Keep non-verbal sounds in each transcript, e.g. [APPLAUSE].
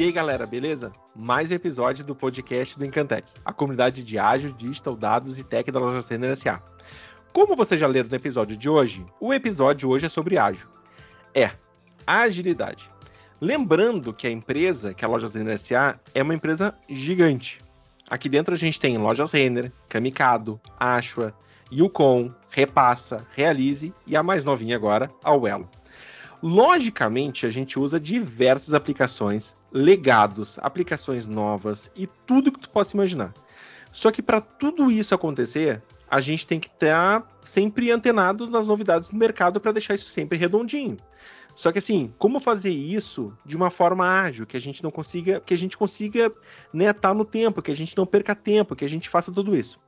E aí, galera, beleza? Mais um episódio do podcast do Encantec, a comunidade de ágil, digital, dados e tech da loja Sender SA. Como vocês já leram no episódio de hoje, o episódio hoje é sobre ágil. É, agilidade. Lembrando que a empresa, que é a Lojas Renner SA, é uma empresa gigante. Aqui dentro a gente tem Lojas Renner, Kamikado, Ashua, Yukon, Repassa, Realize e a mais novinha agora, a Uelo. Logicamente, a gente usa diversas aplicações, legados, aplicações novas e tudo que tu possa imaginar. Só que para tudo isso acontecer, a gente tem que estar sempre antenado nas novidades do mercado para deixar isso sempre redondinho. Só que assim, como fazer isso de uma forma ágil, que a gente não consiga, que a gente consiga né, tá no tempo, que a gente não perca tempo, que a gente faça tudo isso.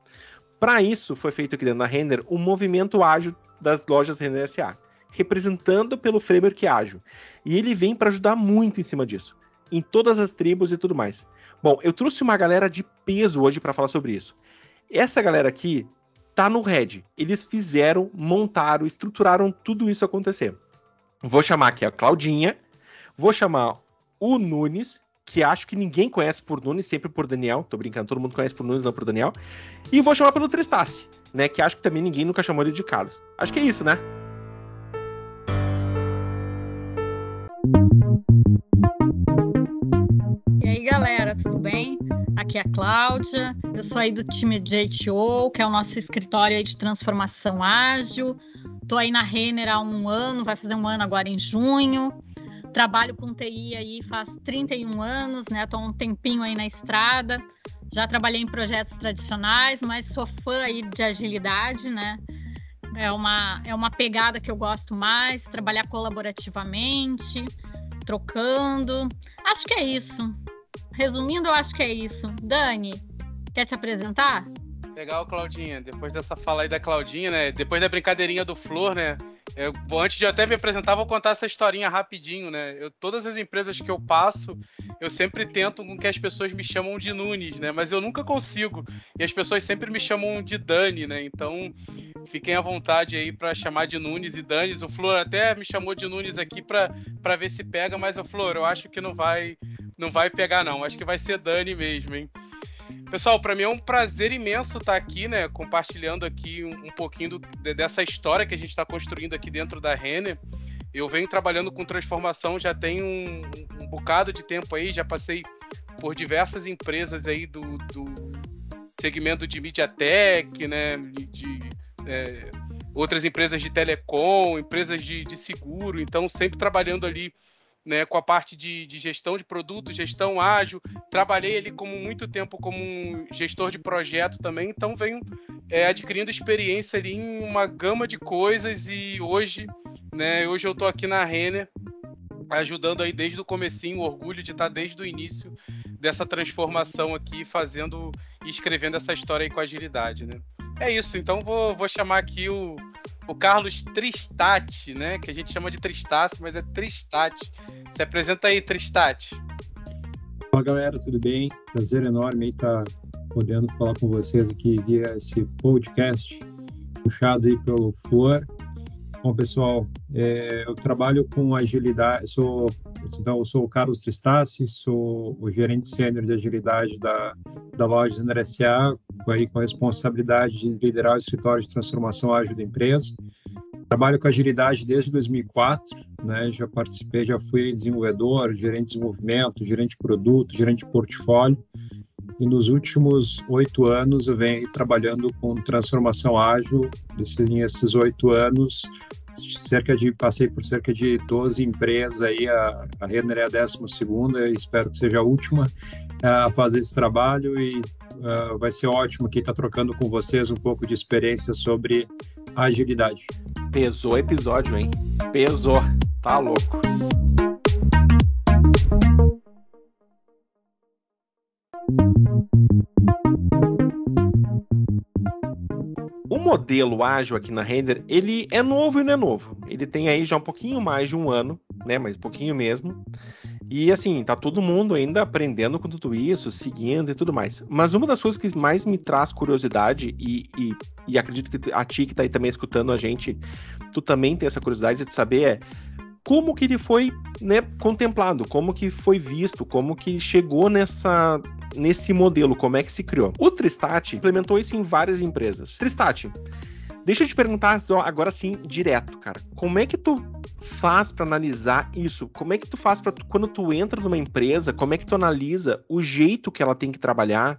Para isso, foi feito aqui dentro da Render um movimento ágil das lojas Render SA representando pelo framework ágil. E ele vem para ajudar muito em cima disso, em todas as tribos e tudo mais. Bom, eu trouxe uma galera de peso hoje para falar sobre isso. Essa galera aqui tá no Red. Eles fizeram, montaram, estruturaram tudo isso acontecer. Vou chamar aqui a Claudinha, vou chamar o Nunes, que acho que ninguém conhece por Nunes, sempre por Daniel. Tô brincando, todo mundo conhece por Nunes, não por Daniel. E vou chamar pelo Tristace, né? Que acho que também ninguém nunca chamou ele de Carlos. Acho que é isso, né? E aí, galera, tudo bem? Aqui é a Cláudia, eu sou aí do time JTO, que é o nosso escritório de transformação ágil. Estou aí na Renner há um ano, vai fazer um ano agora em junho. Trabalho com TI aí faz 31 anos, né? Estou um tempinho aí na estrada. Já trabalhei em projetos tradicionais, mas sou fã aí de agilidade, né? É uma, é uma pegada que eu gosto mais, trabalhar colaborativamente, trocando. Acho que é isso. Resumindo, eu acho que é isso. Dani, quer te apresentar? Legal, Claudinha. Depois dessa fala aí da Claudinha, né? Depois da brincadeirinha do Flor, né? Eu, antes de eu até me apresentar, vou contar essa historinha rapidinho, né? Eu, todas as empresas que eu passo, eu sempre tento com que as pessoas me chamam de Nunes, né? Mas eu nunca consigo. E as pessoas sempre me chamam de Dani, né? Então, fiquem à vontade aí para chamar de Nunes e Danis. O Flor até me chamou de Nunes aqui para ver se pega, mas o Flor, eu acho que não vai não vai pegar não. Acho que vai ser Dani mesmo, hein? Pessoal, para mim é um prazer imenso estar aqui, né, compartilhando aqui um, um pouquinho do, de, dessa história que a gente está construindo aqui dentro da Renner. Eu venho trabalhando com transformação já tem um, um, bocado de tempo aí, já passei por diversas empresas aí do, do segmento de MediaTek, né, de é, outras empresas de telecom, empresas de, de seguro, então sempre trabalhando ali né, com a parte de, de, gestão de produtos, gestão ágil. Trabalhei ali como muito tempo como um gestor de projeto também, então venho é, adquirindo experiência ali em uma gama de coisas e hoje, né, hoje eu estou aqui na Renner ajudando aí desde o comecinho, o orgulho de estar desde o início dessa transformação aqui, fazendo e escrevendo essa história aí com agilidade, né? É isso, então vou, vou chamar aqui o, o Carlos Tristati, né? Que a gente chama de Tristace, mas é Tristati. Se apresenta aí, Tristati. Fala galera, tudo bem? Prazer enorme estar podendo falar com vocês aqui via esse podcast puxado aí pelo Flor. Bom, pessoal, é, eu trabalho com agilidade, sou, então, sou o Carlos Tristaci, sou o gerente sênior de agilidade da, da loja Zender SA, aí com a responsabilidade de liderar o escritório de transformação ágil da empresa. Trabalho com agilidade desde 2004, né? Já participei, já fui desenvolvedor, gerente de desenvolvimento, gerente de produto, gerente de portfólio. E nos últimos oito anos eu venho trabalhando com transformação ágil. Nesses oito anos, cerca de passei por cerca de 12 empresas aí. A, a Renner é a décima segunda, espero que seja a última a fazer esse trabalho e uh, vai ser ótimo aqui estar tá trocando com vocês um pouco de experiência sobre agilidade. Pesou episódio, hein? Pesou. Tá louco. O modelo ágil aqui na Render, ele é novo e não é novo. Ele tem aí já um pouquinho mais de um ano, né? Mas pouquinho mesmo. E assim, tá todo mundo ainda aprendendo com tudo isso, seguindo e tudo mais. Mas uma das coisas que mais me traz curiosidade, e, e, e acredito que a ti que tá aí também escutando a gente, tu também tem essa curiosidade de saber é como que ele foi né, contemplado, como que foi visto, como que chegou nessa nesse modelo, como é que se criou. O Tristat implementou isso em várias empresas. Tristat, deixa eu te perguntar agora sim, direto, cara. Como é que tu faz para analisar isso? Como é que tu faz para quando tu entra numa empresa, como é que tu analisa o jeito que ela tem que trabalhar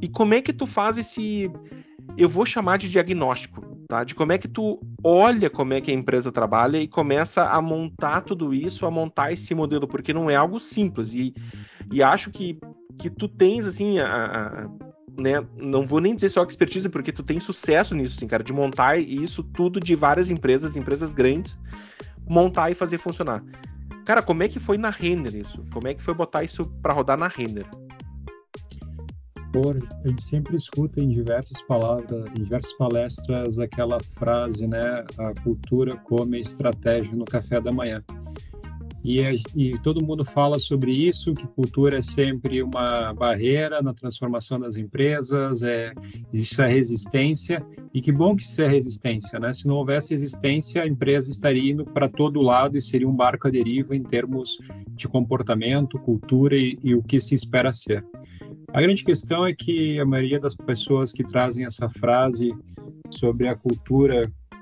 e como é que tu faz esse eu vou chamar de diagnóstico, tá? De como é que tu olha como é que a empresa trabalha e começa a montar tudo isso, a montar esse modelo, porque não é algo simples e, e acho que que tu tens assim a, a né, não vou nem dizer só expertise, porque tu tem sucesso nisso, assim, cara, de montar isso tudo de várias empresas, empresas grandes, montar e fazer funcionar. Cara, como é que foi na Renner isso? Como é que foi botar isso para rodar na Renner? Por, a gente sempre escuta em diversas palavras, em diversas palestras aquela frase, né? A cultura come estratégia no café da manhã. E, e, todo mundo fala sobre isso, que cultura é sempre uma barreira na transformação das empresas, é, isso é resistência, e que bom que isso é resistência, né? Se não houvesse resistência, a empresa estaria indo para todo lado e seria um barco à deriva em termos de comportamento, cultura e, e o que se espera ser. A grande questão é que a maioria das pessoas que trazem essa frase sobre a cultura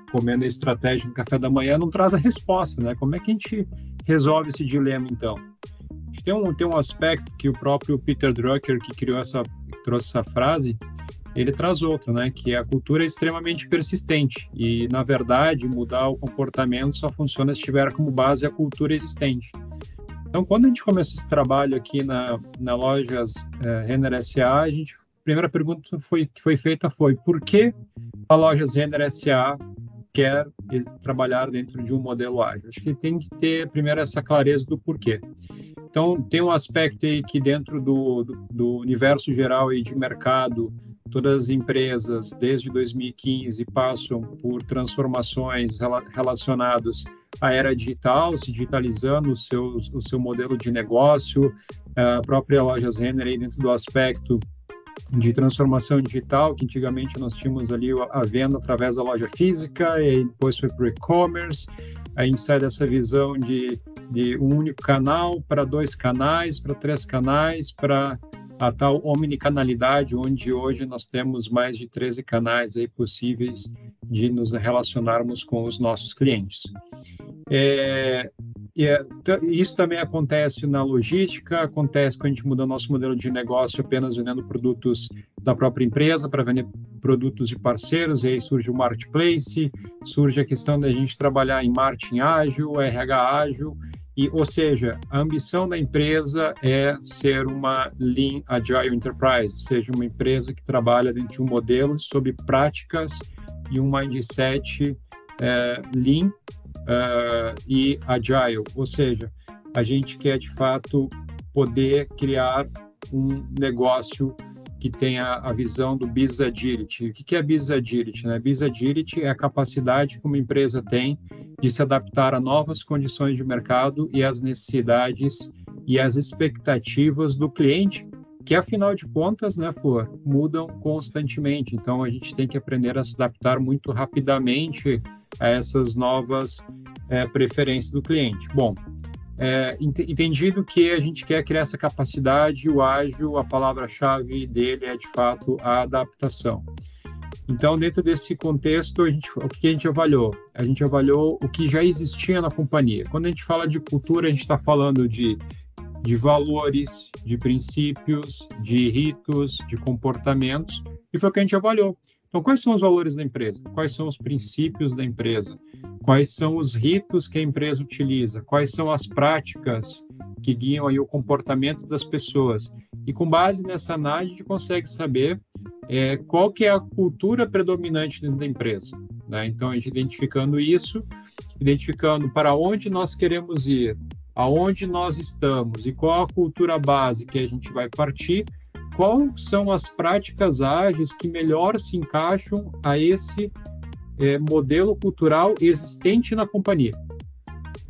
comendo a estratégia no café da manhã não traz a resposta, né? Como é que a gente resolve esse dilema, então? Tem um, tem um aspecto que o próprio Peter Drucker, que criou essa, trouxe essa frase, ele traz outro, né? Que a cultura é extremamente persistente e, na verdade, mudar o comportamento só funciona se tiver como base a cultura existente. Então, quando a gente começou esse trabalho aqui na, na lojas é, Renner SA, a gente a primeira pergunta foi, que foi feita foi por que a loja Renner SA quer trabalhar dentro de um modelo ágil. Acho que tem que ter primeiro essa clareza do porquê. Então, tem um aspecto aí que dentro do, do, do universo geral aí de mercado, todas as empresas desde 2015 passam por transformações relacionadas à era digital, se digitalizando o seu, o seu modelo de negócio, a própria loja Renner aí dentro do aspecto de transformação digital, que antigamente nós tínhamos ali a venda através da loja física, e depois foi para o e-commerce, a gente sai dessa visão de, de um único canal para dois canais, para três canais, para a tal omnicanalidade, onde hoje nós temos mais de 13 canais aí possíveis de nos relacionarmos com os nossos clientes. É, é, isso também acontece na logística, acontece quando a gente muda o nosso modelo de negócio apenas vendendo produtos da própria empresa para vender produtos de parceiros, e aí surge o marketplace, surge a questão da gente trabalhar em marketing ágil, RH ágil, e, ou seja, a ambição da empresa é ser uma Lean Agile Enterprise, ou seja, uma empresa que trabalha dentro de um modelo sob práticas e um mindset é, Lean é, e Agile, ou seja, a gente quer de fato poder criar um negócio que tem a, visão do Business Agility. O que é Business Agility? Né? Business Agility é a capacidade que uma empresa tem de se adaptar a novas condições de mercado e às necessidades e às expectativas do cliente, que afinal de contas, né, Flor, mudam constantemente. Então a gente tem que aprender a se adaptar muito rapidamente a essas novas é, preferências do cliente. Bom, é, entendido que a gente quer criar essa capacidade, o ágil, a palavra-chave dele é de fato a adaptação. Então, dentro desse contexto, a gente, o que a gente avaliou? A gente avaliou o que já existia na companhia. Quando a gente fala de cultura, a gente está falando de, de valores, de princípios, de ritos, de comportamentos, e foi o que a gente avaliou. Então, quais são os valores da empresa? Quais são os princípios da empresa? Quais são os ritos que a empresa utiliza? Quais são as práticas que guiam aí o comportamento das pessoas? E com base nessa análise, a gente consegue saber é, qual que é a cultura predominante dentro da empresa. Né? Então, a gente identificando isso, identificando para onde nós queremos ir, aonde nós estamos e qual a cultura base que a gente vai partir, quais são as práticas ágeis que melhor se encaixam a esse é, modelo cultural existente na companhia.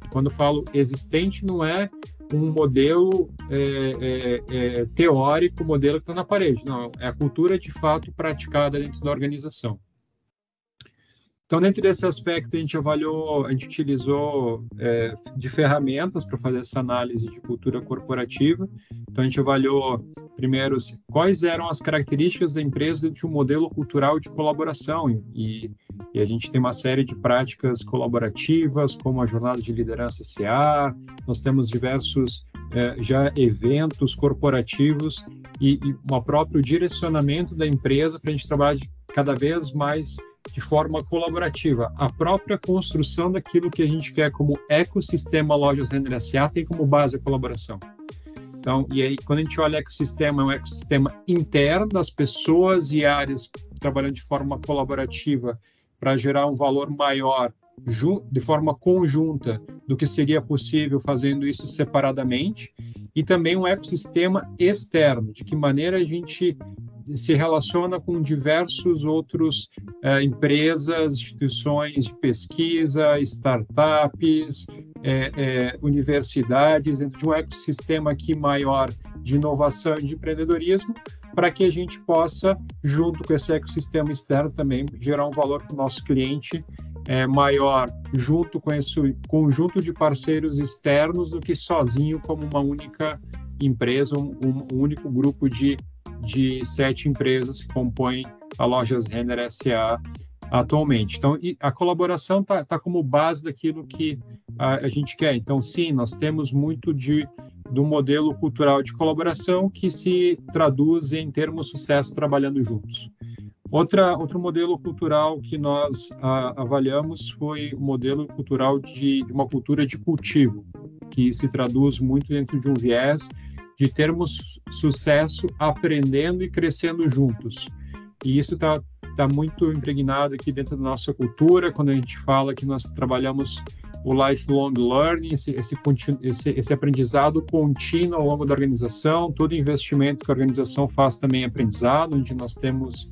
Quando falo existente, não é um modelo é, é, é teórico, modelo que está na parede. Não, é a cultura de fato praticada dentro da organização. Então, dentro desse aspecto, a gente avaliou, a gente utilizou é, de ferramentas para fazer essa análise de cultura corporativa. Então, a gente avaliou, primeiro, quais eram as características da empresa de um modelo cultural de colaboração. E, e a gente tem uma série de práticas colaborativas, como a jornada de liderança CA, nós temos diversos é, já eventos corporativos e, e o próprio direcionamento da empresa para a gente trabalhar de, cada vez mais de forma colaborativa. A própria construção daquilo que a gente quer como ecossistema Lojas Renner SA tem como base a colaboração. Então, e aí, quando a gente olha ecossistema, é um ecossistema interno das pessoas e áreas trabalhando de forma colaborativa para gerar um valor maior de forma conjunta do que seria possível fazendo isso separadamente, e também um ecossistema externo, de que maneira a gente se relaciona com diversos outros é, empresas, instituições de pesquisa, startups, é, é, universidades, dentro de um ecossistema aqui maior de inovação e de empreendedorismo, para que a gente possa, junto com esse ecossistema externo, também gerar um valor para o nosso cliente maior, junto com esse conjunto de parceiros externos, do que sozinho como uma única empresa, um, um único grupo de de sete empresas que compõem a Lojas Renner SA atualmente. Então, a colaboração está tá como base daquilo que a, a, gente quer. Então, sim, nós temos muito de do modelo cultural de colaboração que se traduz em termos sucesso trabalhando juntos. Outra, outro modelo cultural que nós a, avaliamos foi o modelo cultural de, de uma cultura de cultivo, que se traduz muito dentro de um viés de termos sucesso aprendendo e crescendo juntos. E isso está tá muito impregnado aqui dentro da nossa cultura, quando a gente fala que nós trabalhamos o lifelong learning, esse, esse, esse, esse aprendizado contínuo ao longo da organização, todo investimento que a organização faz também é aprendizado, onde nós temos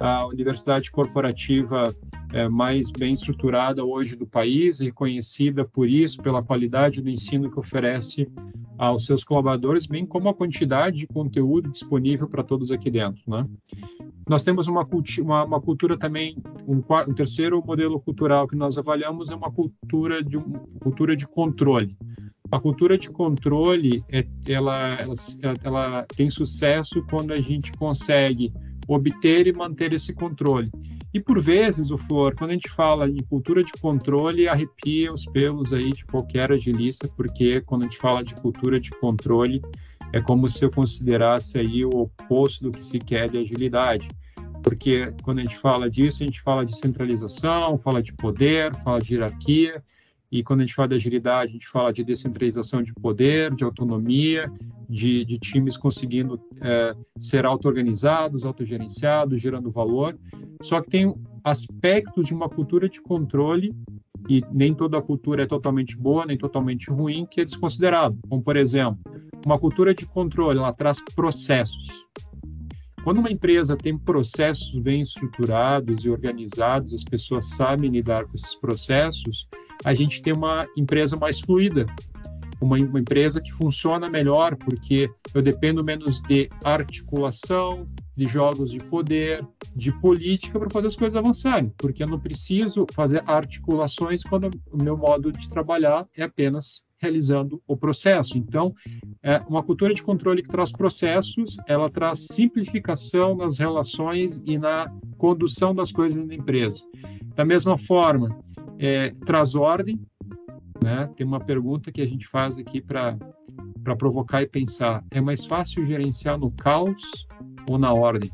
a universidade corporativa é, mais bem estruturada hoje do país, reconhecida por isso, pela qualidade do ensino que oferece aos seus colaboradores, bem como a quantidade de conteúdo disponível para todos aqui dentro. Né? Nós temos uma, uma, uma cultura também, um, um, terceiro modelo cultural que nós avaliamos é uma cultura de, cultura de controle. A cultura de controle, é, ela, ela, ela tem sucesso quando a gente consegue obter e manter esse controle. E por vezes, o Flor, quando a gente fala em cultura de controle, arrepia os pelos aí de qualquer agilista, porque quando a gente fala de cultura de controle, é como se eu considerasse aí o oposto do que se quer de agilidade. Porque quando a gente fala disso, a gente fala de centralização, fala de poder, fala de hierarquia, e quando a gente fala de agilidade, a gente fala de descentralização de poder, de autonomia, de, de times conseguindo é, ser auto-organizados, autogerenciados, gerando valor. Só que tem aspectos de uma cultura de controle, e nem toda cultura é totalmente boa, nem totalmente ruim, que é desconsiderado. Como, por exemplo, uma cultura de controle, ela traz processos. Quando uma empresa tem processos bem estruturados e organizados, as pessoas sabem lidar com esses processos, a gente tem uma empresa mais fluida, uma, uma, empresa que funciona melhor, porque eu dependo menos de articulação, de jogos de poder, de política para fazer as coisas avançarem, porque eu não preciso fazer articulações quando o meu modo de trabalhar é apenas realizando o processo. Então, é uma cultura de controle que traz processos, ela traz simplificação nas relações e na condução das coisas na empresa. Da mesma forma, é, traz ordem. Né? Tem uma pergunta que a gente faz aqui para provocar e pensar: é mais fácil gerenciar no caos ou na ordem?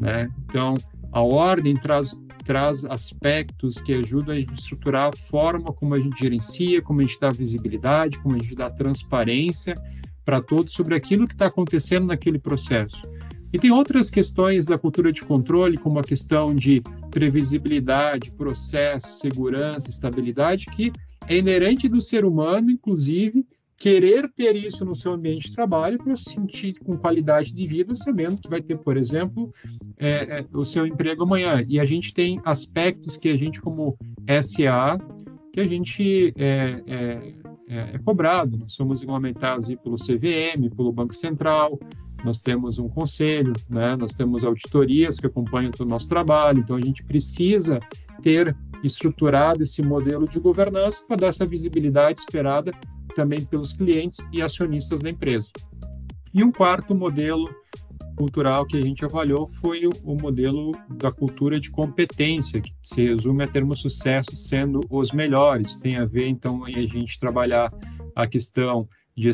Né? Então, a ordem traz, traz aspectos que ajudam a estruturar a forma como a gente gerencia, como a gente dá visibilidade, como a gente dá transparência para todos sobre aquilo que está acontecendo naquele processo. E tem outras questões da cultura de controle, como a questão de previsibilidade, processo, segurança, estabilidade, que é inerente do ser humano, inclusive, querer ter isso no seu ambiente de trabalho para se sentir com qualidade de vida, sabendo que vai ter, por exemplo, é, é, o seu emprego amanhã. E a gente tem aspectos que a gente, como SA, que a gente é, é, é, é cobrado. Somos regulamentados pelo CVM, pelo Banco Central, nós temos um conselho, né? nós temos auditorias que acompanham todo o nosso trabalho, então a gente precisa ter estruturado esse modelo de governança para dar essa visibilidade esperada também pelos clientes e acionistas da empresa. E um quarto modelo cultural que a gente avaliou foi o, o, modelo da cultura de competência, que se resume a termos sucesso sendo os melhores. Tem a ver, então, em a gente trabalhar a questão de,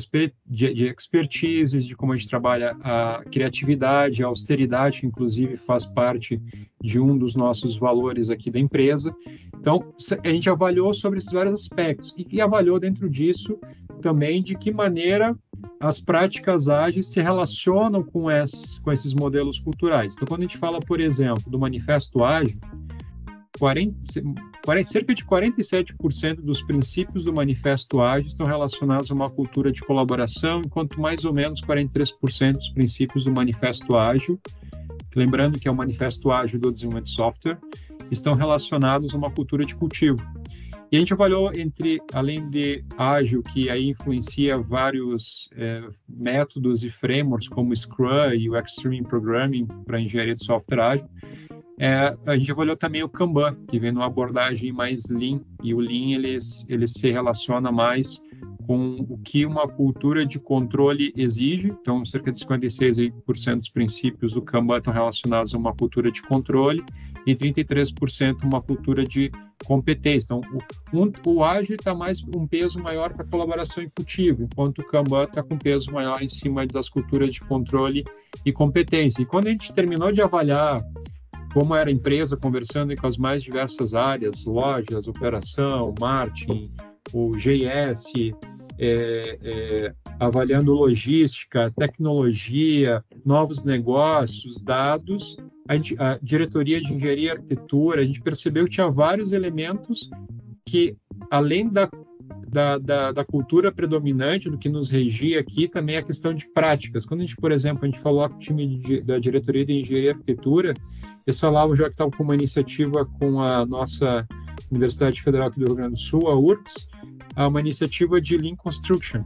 de, de expertise, de como a gente trabalha a criatividade, a austeridade, inclusive faz parte de um dos nossos valores aqui da empresa. Então, a gente avaliou sobre esses vários aspectos e, e avaliou dentro disso também de que maneira as práticas ágeis se relacionam com esses, com esses modelos culturais. Então, quando a gente fala, por exemplo, do manifesto ágil, 40, 40, cerca de 47% dos princípios do manifesto ágil estão relacionados a uma cultura de colaboração, enquanto mais ou menos 43% dos princípios do manifesto ágil, lembrando que é o manifesto ágil do desenvolvimento de software, estão relacionados a uma cultura de cultivo. E a gente avaliou entre, além de ágil, que aí influencia vários é, métodos e frameworks como Scrum e o Extreme Programming para engenharia de software ágil, é, a gente avaliou também o Kanban, que vem numa abordagem mais Lean, e o Lean ele, ele se relaciona mais com o que uma cultura de controle exige. Então, cerca de 56% dos princípios do Kanban estão relacionados a uma cultura de controle e 33% uma cultura de competência. Então, o, um, o ágil está mais um peso maior para colaboração cultivo, enquanto o Kanban está com peso maior em cima das culturas de controle e competência. E quando a gente terminou de avaliar como era a empresa conversando com as mais diversas áreas, lojas, operação, marketing, o GS, é, é, avaliando logística, tecnologia, novos negócios, dados, a, a, diretoria de engenharia e arquitetura, a gente percebeu que tinha vários elementos que, além da, da, da, da, cultura predominante, do que nos regia aqui, também é a questão de práticas. Quando a gente, por exemplo, a gente falou com o time de, da diretoria de engenharia e arquitetura, eles falavam já que estavam com uma iniciativa com a nossa Universidade Federal aqui do Rio Grande do Sul, a URCS, uma iniciativa de Lean Construction.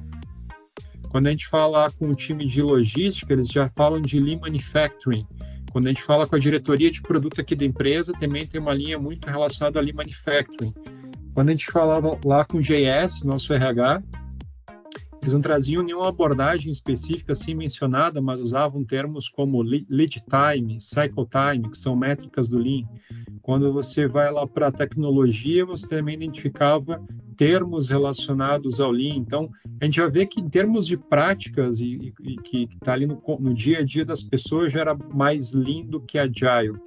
Quando a gente fala com o time de logística, eles já falam de Lean Manufacturing. Quando a gente fala com a diretoria de produto aqui da empresa, também tem uma linha muito relacionada a Lean Manufacturing. Quando a gente falava lá com o JS, nosso RH, eles não traziam nenhuma abordagem específica assim mencionada, mas usavam termos como lead time, cycle time, que são métricas do Lean. Quando você vai lá para a tecnologia, você também identificava termos relacionados ao Lean. Então, a gente vai ver que em termos de práticas e, e, que está ali no, no, dia a dia das pessoas, já era mais Lean do que Agile.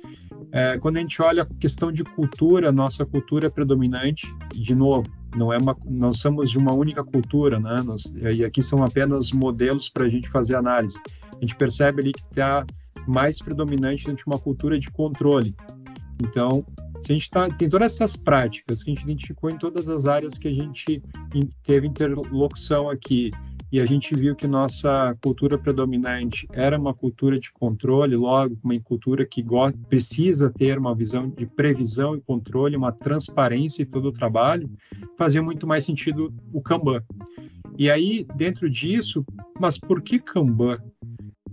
É, quando a gente olha a questão de cultura, nossa cultura é predominante, de novo, não é uma, nós somos de uma única cultura, né? Nós, e aqui são apenas modelos para a gente fazer análise. A gente percebe ali que está mais predominante dentro de uma cultura de controle. Então, se a gente tá, tem todas essas práticas que a gente identificou em todas as áreas que a gente teve interlocução aqui, e a gente viu que nossa cultura predominante era uma cultura de controle, logo, uma cultura que precisa ter uma visão de previsão e controle, uma transparência em todo o trabalho, fazia muito mais sentido o Kanban. E aí, dentro disso, mas por que Kanban?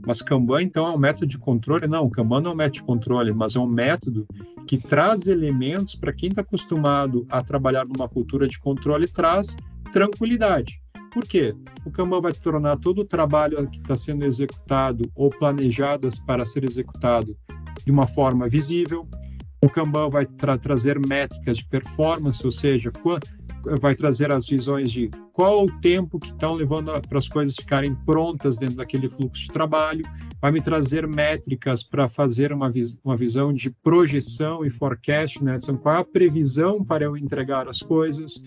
Mas Kanban, então, é um método de controle? Não, Kanban não é um método de controle, mas é um método que traz elementos para quem está acostumado a trabalhar numa cultura de controle, traz tranquilidade. Por quê? O Kanban vai tornar todo o trabalho que está sendo executado ou planejado para ser executado de uma forma visível. O Kanban vai tra trazer métricas de performance, ou seja, vai trazer as visões de qual o tempo que estão levando para as coisas ficarem prontas dentro daquele fluxo de trabalho, vai me trazer métricas para fazer uma, vis uma visão de projeção e forecast, né? Então, qual é a previsão para eu entregar as coisas.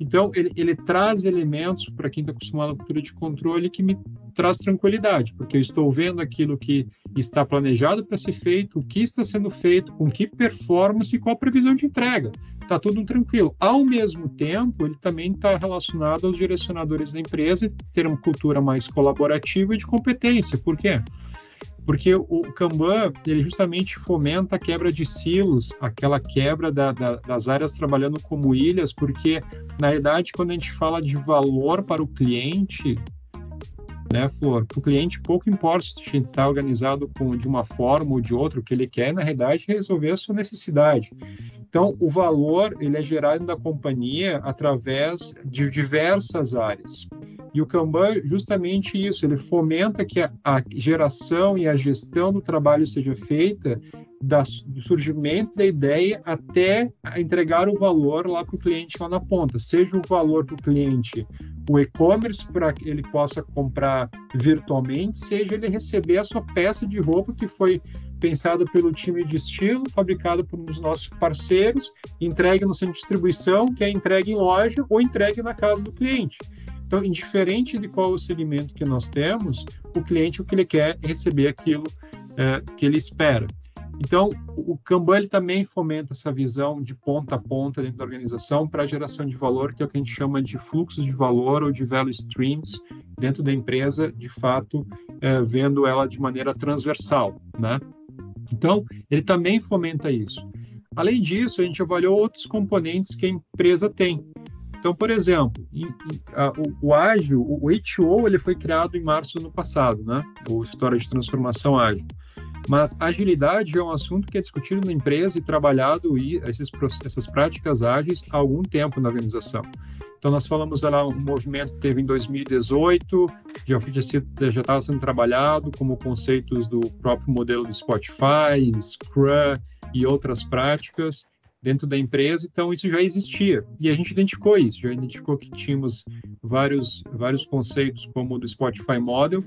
Então, ele, ele traz elementos para quem está acostumado à cultura de controle que me traz tranquilidade, porque eu estou vendo aquilo que está planejado para ser feito, o que está sendo feito, com que performance e qual a previsão de entrega. Está tudo tranquilo. Ao mesmo tempo, ele também está relacionado aos direcionadores da empresa ter uma cultura mais colaborativa e de competência. Por quê? Porque o Kanban ele justamente fomenta a quebra de silos, aquela quebra da, da, das áreas trabalhando como ilhas, porque na verdade quando a gente fala de valor para o cliente, né, Flor? Para o cliente pouco importa se está organizado com, de uma forma ou de outra, o que ele quer na realidade é resolver a sua necessidade. Então, o valor ele é gerado da companhia através de diversas áreas. E o Kanban, justamente isso, ele fomenta que a, a geração e a gestão do trabalho seja feita da, do surgimento da ideia até entregar o valor lá para o cliente lá na ponta, seja o valor para o cliente, o e-commerce para que ele possa comprar virtualmente, seja ele receber a sua peça de roupa que foi pensada pelo time de estilo, fabricada por um dos nossos parceiros, entregue no centro de distribuição, que é entregue em loja ou entregue na casa do cliente. Então, indiferente de qual o segmento que nós temos, o cliente o que ele quer é receber aquilo é, que ele espera. Então, o Kanban ele também fomenta essa visão de ponta a ponta dentro da organização para geração de valor, que é o que a gente chama de fluxos de valor ou de value streams dentro da empresa, de fato, é, vendo ela de maneira transversal, né? Então, ele também fomenta isso. Além disso, a gente avaliou outros componentes que a empresa tem. Então, por exemplo, em, em, a, o, o, ágil, o, o HO, ele foi criado em março do ano passado, né? O História de Transformação Ágil. Mas agilidade é um assunto que é discutido na empresa e trabalhado e esses, essas práticas ágeis há algum tempo na organização. Então, nós falamos lá um movimento que teve em 2018, já estava sendo trabalhado como conceitos do próprio modelo do Spotify, Scrum e outras práticas dentro da empresa, então isso já existia. E a gente identificou isso, já identificou que tínhamos vários, vários conceitos como o do Spotify Model.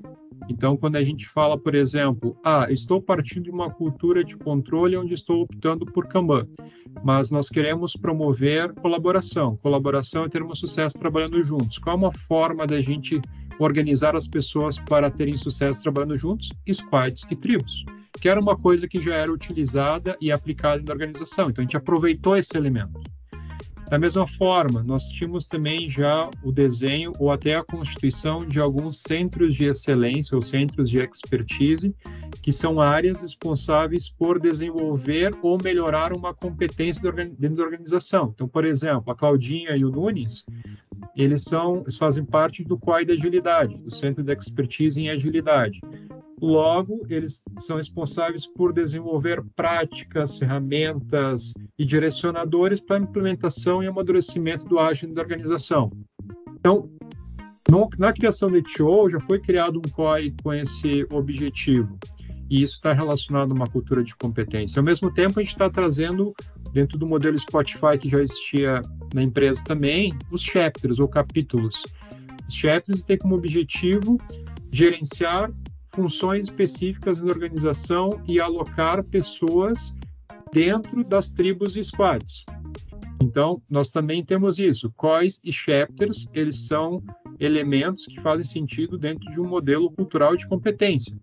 Então, quando a gente fala, por exemplo, ah, estou partindo de uma cultura de controle onde estou optando por Kanban, mas nós queremos promover colaboração. Colaboração é termos sucesso trabalhando juntos. Qual é uma forma da gente organizar as pessoas para terem sucesso trabalhando juntos? Squads e tribos que era uma coisa que já era utilizada e aplicada na organização. Então a gente aproveitou esse elemento. Da mesma forma, nós tínhamos também já o desenho ou até a constituição de alguns centros de excelência ou centros de expertise, que são áreas responsáveis por desenvolver ou melhorar uma competência dentro da organização. Então, por exemplo, a Claudinha e o Nunes, eles são, eles fazem parte do COI da agilidade, do Centro de Expertise em Agilidade. Logo, eles são responsáveis por desenvolver práticas, ferramentas e direcionadores para a implementação e amadurecimento do ágil da organização. Então, no, na criação do ETO, já foi criado um COI com esse objetivo. E isso está relacionado a uma cultura de competência. Ao mesmo tempo, a gente está trazendo, dentro do modelo Spotify que já existia na empresa também, os chapters ou capítulos. Os chapters têm como objetivo gerenciar funções específicas na organização e alocar pessoas dentro das tribos e squads. Então, nós também temos isso. COIs e chapters, eles são elementos que fazem sentido dentro de um modelo cultural de competência.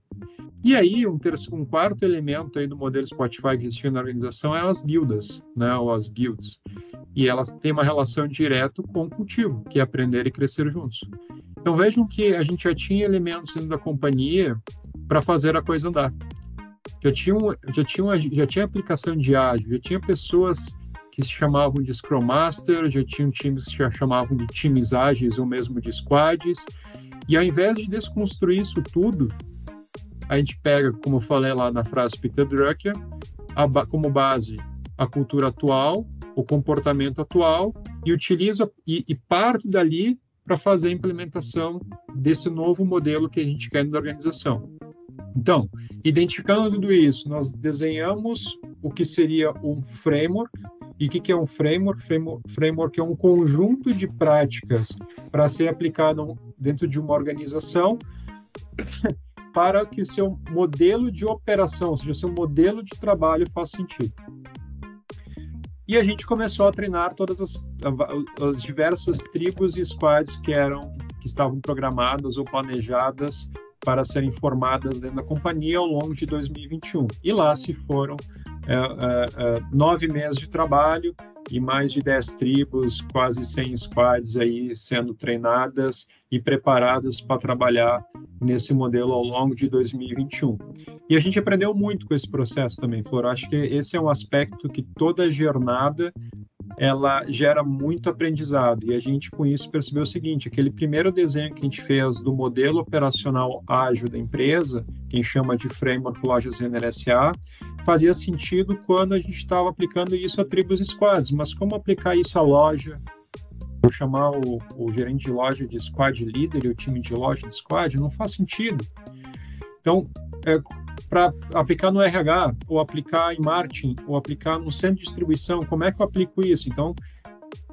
E aí, um, terceiro, um quarto elemento aí do modelo Spotify que existe na organização é as guildas, né, ou as guilds. E elas têm uma relação direta com o cultivo, que é aprender e crescer juntos. Então vejam que a gente já tinha elementos dentro da companhia para fazer a coisa andar. Já tinha, já, tinha uma, já tinha aplicação de ágil, já tinha pessoas que se chamavam de Scrum Master, já tinham times que se chamavam de times ágeis ou mesmo de squads. E ao invés de desconstruir isso tudo, a gente pega, como eu falei lá na frase Peter Drucker, a, como base a cultura atual, o comportamento atual e utiliza e, e parte dali para fazer a implementação desse novo modelo que a gente quer na organização. Então, identificando tudo isso, nós desenhamos o que seria um framework. E o que, que é um framework? Framework é um conjunto de práticas para ser aplicado dentro de uma organização para que o seu modelo de operação, ou seja, o seu modelo de trabalho faça sentido. E a gente começou a treinar todas as, as diversas tribos e squads que eram que estavam programadas ou planejadas para serem formadas dentro da companhia ao longo de 2021. E lá se foram é, é, é, nove meses de trabalho e mais de dez tribos, quase 100 squads aí sendo treinadas e preparadas para trabalhar nesse modelo ao longo de 2021. E a gente aprendeu muito com esse processo também, Flor. Acho que esse é um aspecto que toda jornada ela gera muito aprendizado. E a gente, com isso, percebeu o seguinte: aquele primeiro desenho que a gente fez do modelo operacional ágil da empresa, que a gente chama de Framework Lojas NRSA, fazia sentido quando a gente estava aplicando isso a tribos squads. Mas como aplicar isso à loja? Vou chamar o, o gerente de loja de squad líder e o time de loja de squad? Não faz sentido. Então, é, para aplicar no RH, ou aplicar em marketing, ou aplicar no centro de distribuição, como é que eu aplico isso? Então,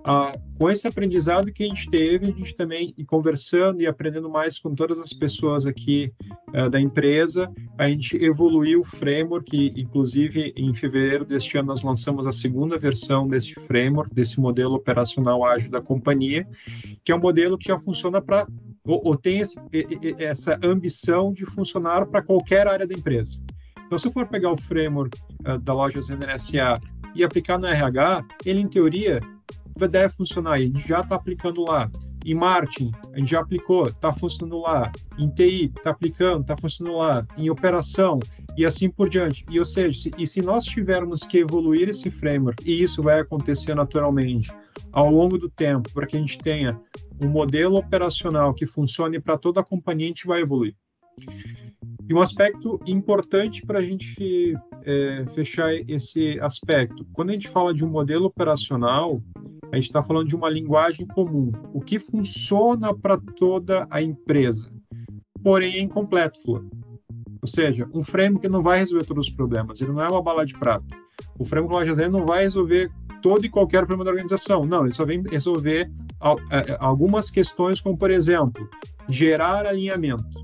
ah, com esse aprendizado que a gente teve, a gente também, e conversando e aprendendo mais com todas as pessoas aqui uh, da empresa, a gente evoluiu o framework, e, inclusive em fevereiro deste ano nós lançamos a segunda versão desse framework, desse modelo operacional ágil da companhia, que é um modelo que já funciona para, ou, ou, tem esse, essa ambição de funcionar para qualquer área da empresa. Então, se eu for pegar o framework uh, da loja ZNSA e aplicar no RH, ele, em teoria, deve funcionar, gente já está aplicando lá. Em marketing, a gente já aplicou, está funcionando lá. Em TI, está aplicando, está funcionando lá. Em operação, e assim por diante. E, ou seja, se, e se nós tivermos que evoluir esse framework, e isso vai acontecer naturalmente ao longo do tempo, para que a gente tenha um modelo operacional que funcione para toda a companhia, a gente vai evoluir. E um aspecto importante para a gente é, fechar esse aspecto, quando a gente fala de um modelo operacional, a gente está falando de uma linguagem comum, o que funciona para toda a empresa, porém é incompleto, Flor. Ou seja, um framework não vai resolver todos os problemas, ele não é uma bala de prata. O framework Loja Zen não vai resolver todo e qualquer problema da organização, não, ele só vem resolver algumas questões, como por exemplo, gerar alinhamento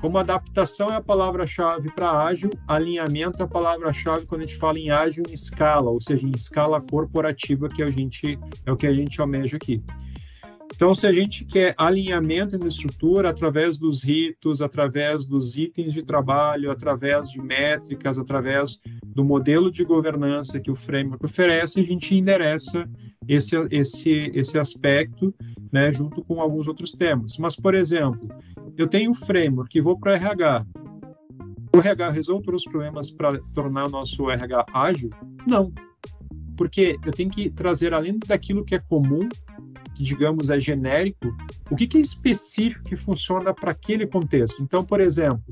como adaptação é a palavra-chave para ágil, alinhamento é a palavra-chave quando a gente fala em ágil em escala, ou seja, em escala corporativa, que a gente, é o que a gente almeja aqui. Então, se a gente quer alinhamento na estrutura através dos ritos, através dos itens de trabalho, através de métricas, através do modelo de governança que o framework oferece, a gente endereça esse, esse, esse aspecto né, junto com alguns outros temas. Mas, por exemplo, eu tenho um framework que vou para RH. O RH resolve todos os problemas para tornar o nosso RH ágil? Não. Porque eu tenho que trazer, além daquilo que é comum, que digamos é genérico, o que, que é específico que funciona para aquele contexto. Então, por exemplo,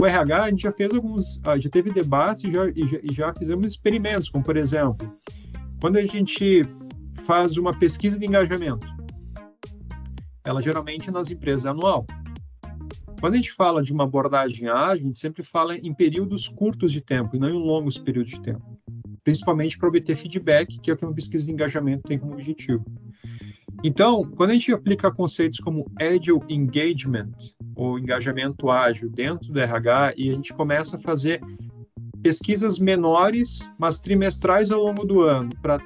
o RH, a gente já fez alguns, ah, já teve debates e já, e já, e já fizemos experimentos, como por exemplo, quando a gente faz uma pesquisa de engajamento, ela geralmente nas empresas é anual. Quando a gente fala de uma abordagem ágil, a gente sempre fala em períodos curtos de tempo e não em longos períodos de tempo, principalmente para obter feedback, que é o que uma pesquisa de engajamento tem como objetivo. Então, quando a gente aplica conceitos como Agile Engagement, ou engajamento ágil dentro do RH, e a gente começa a fazer pesquisas menores, mas trimestrais ao longo do ano, para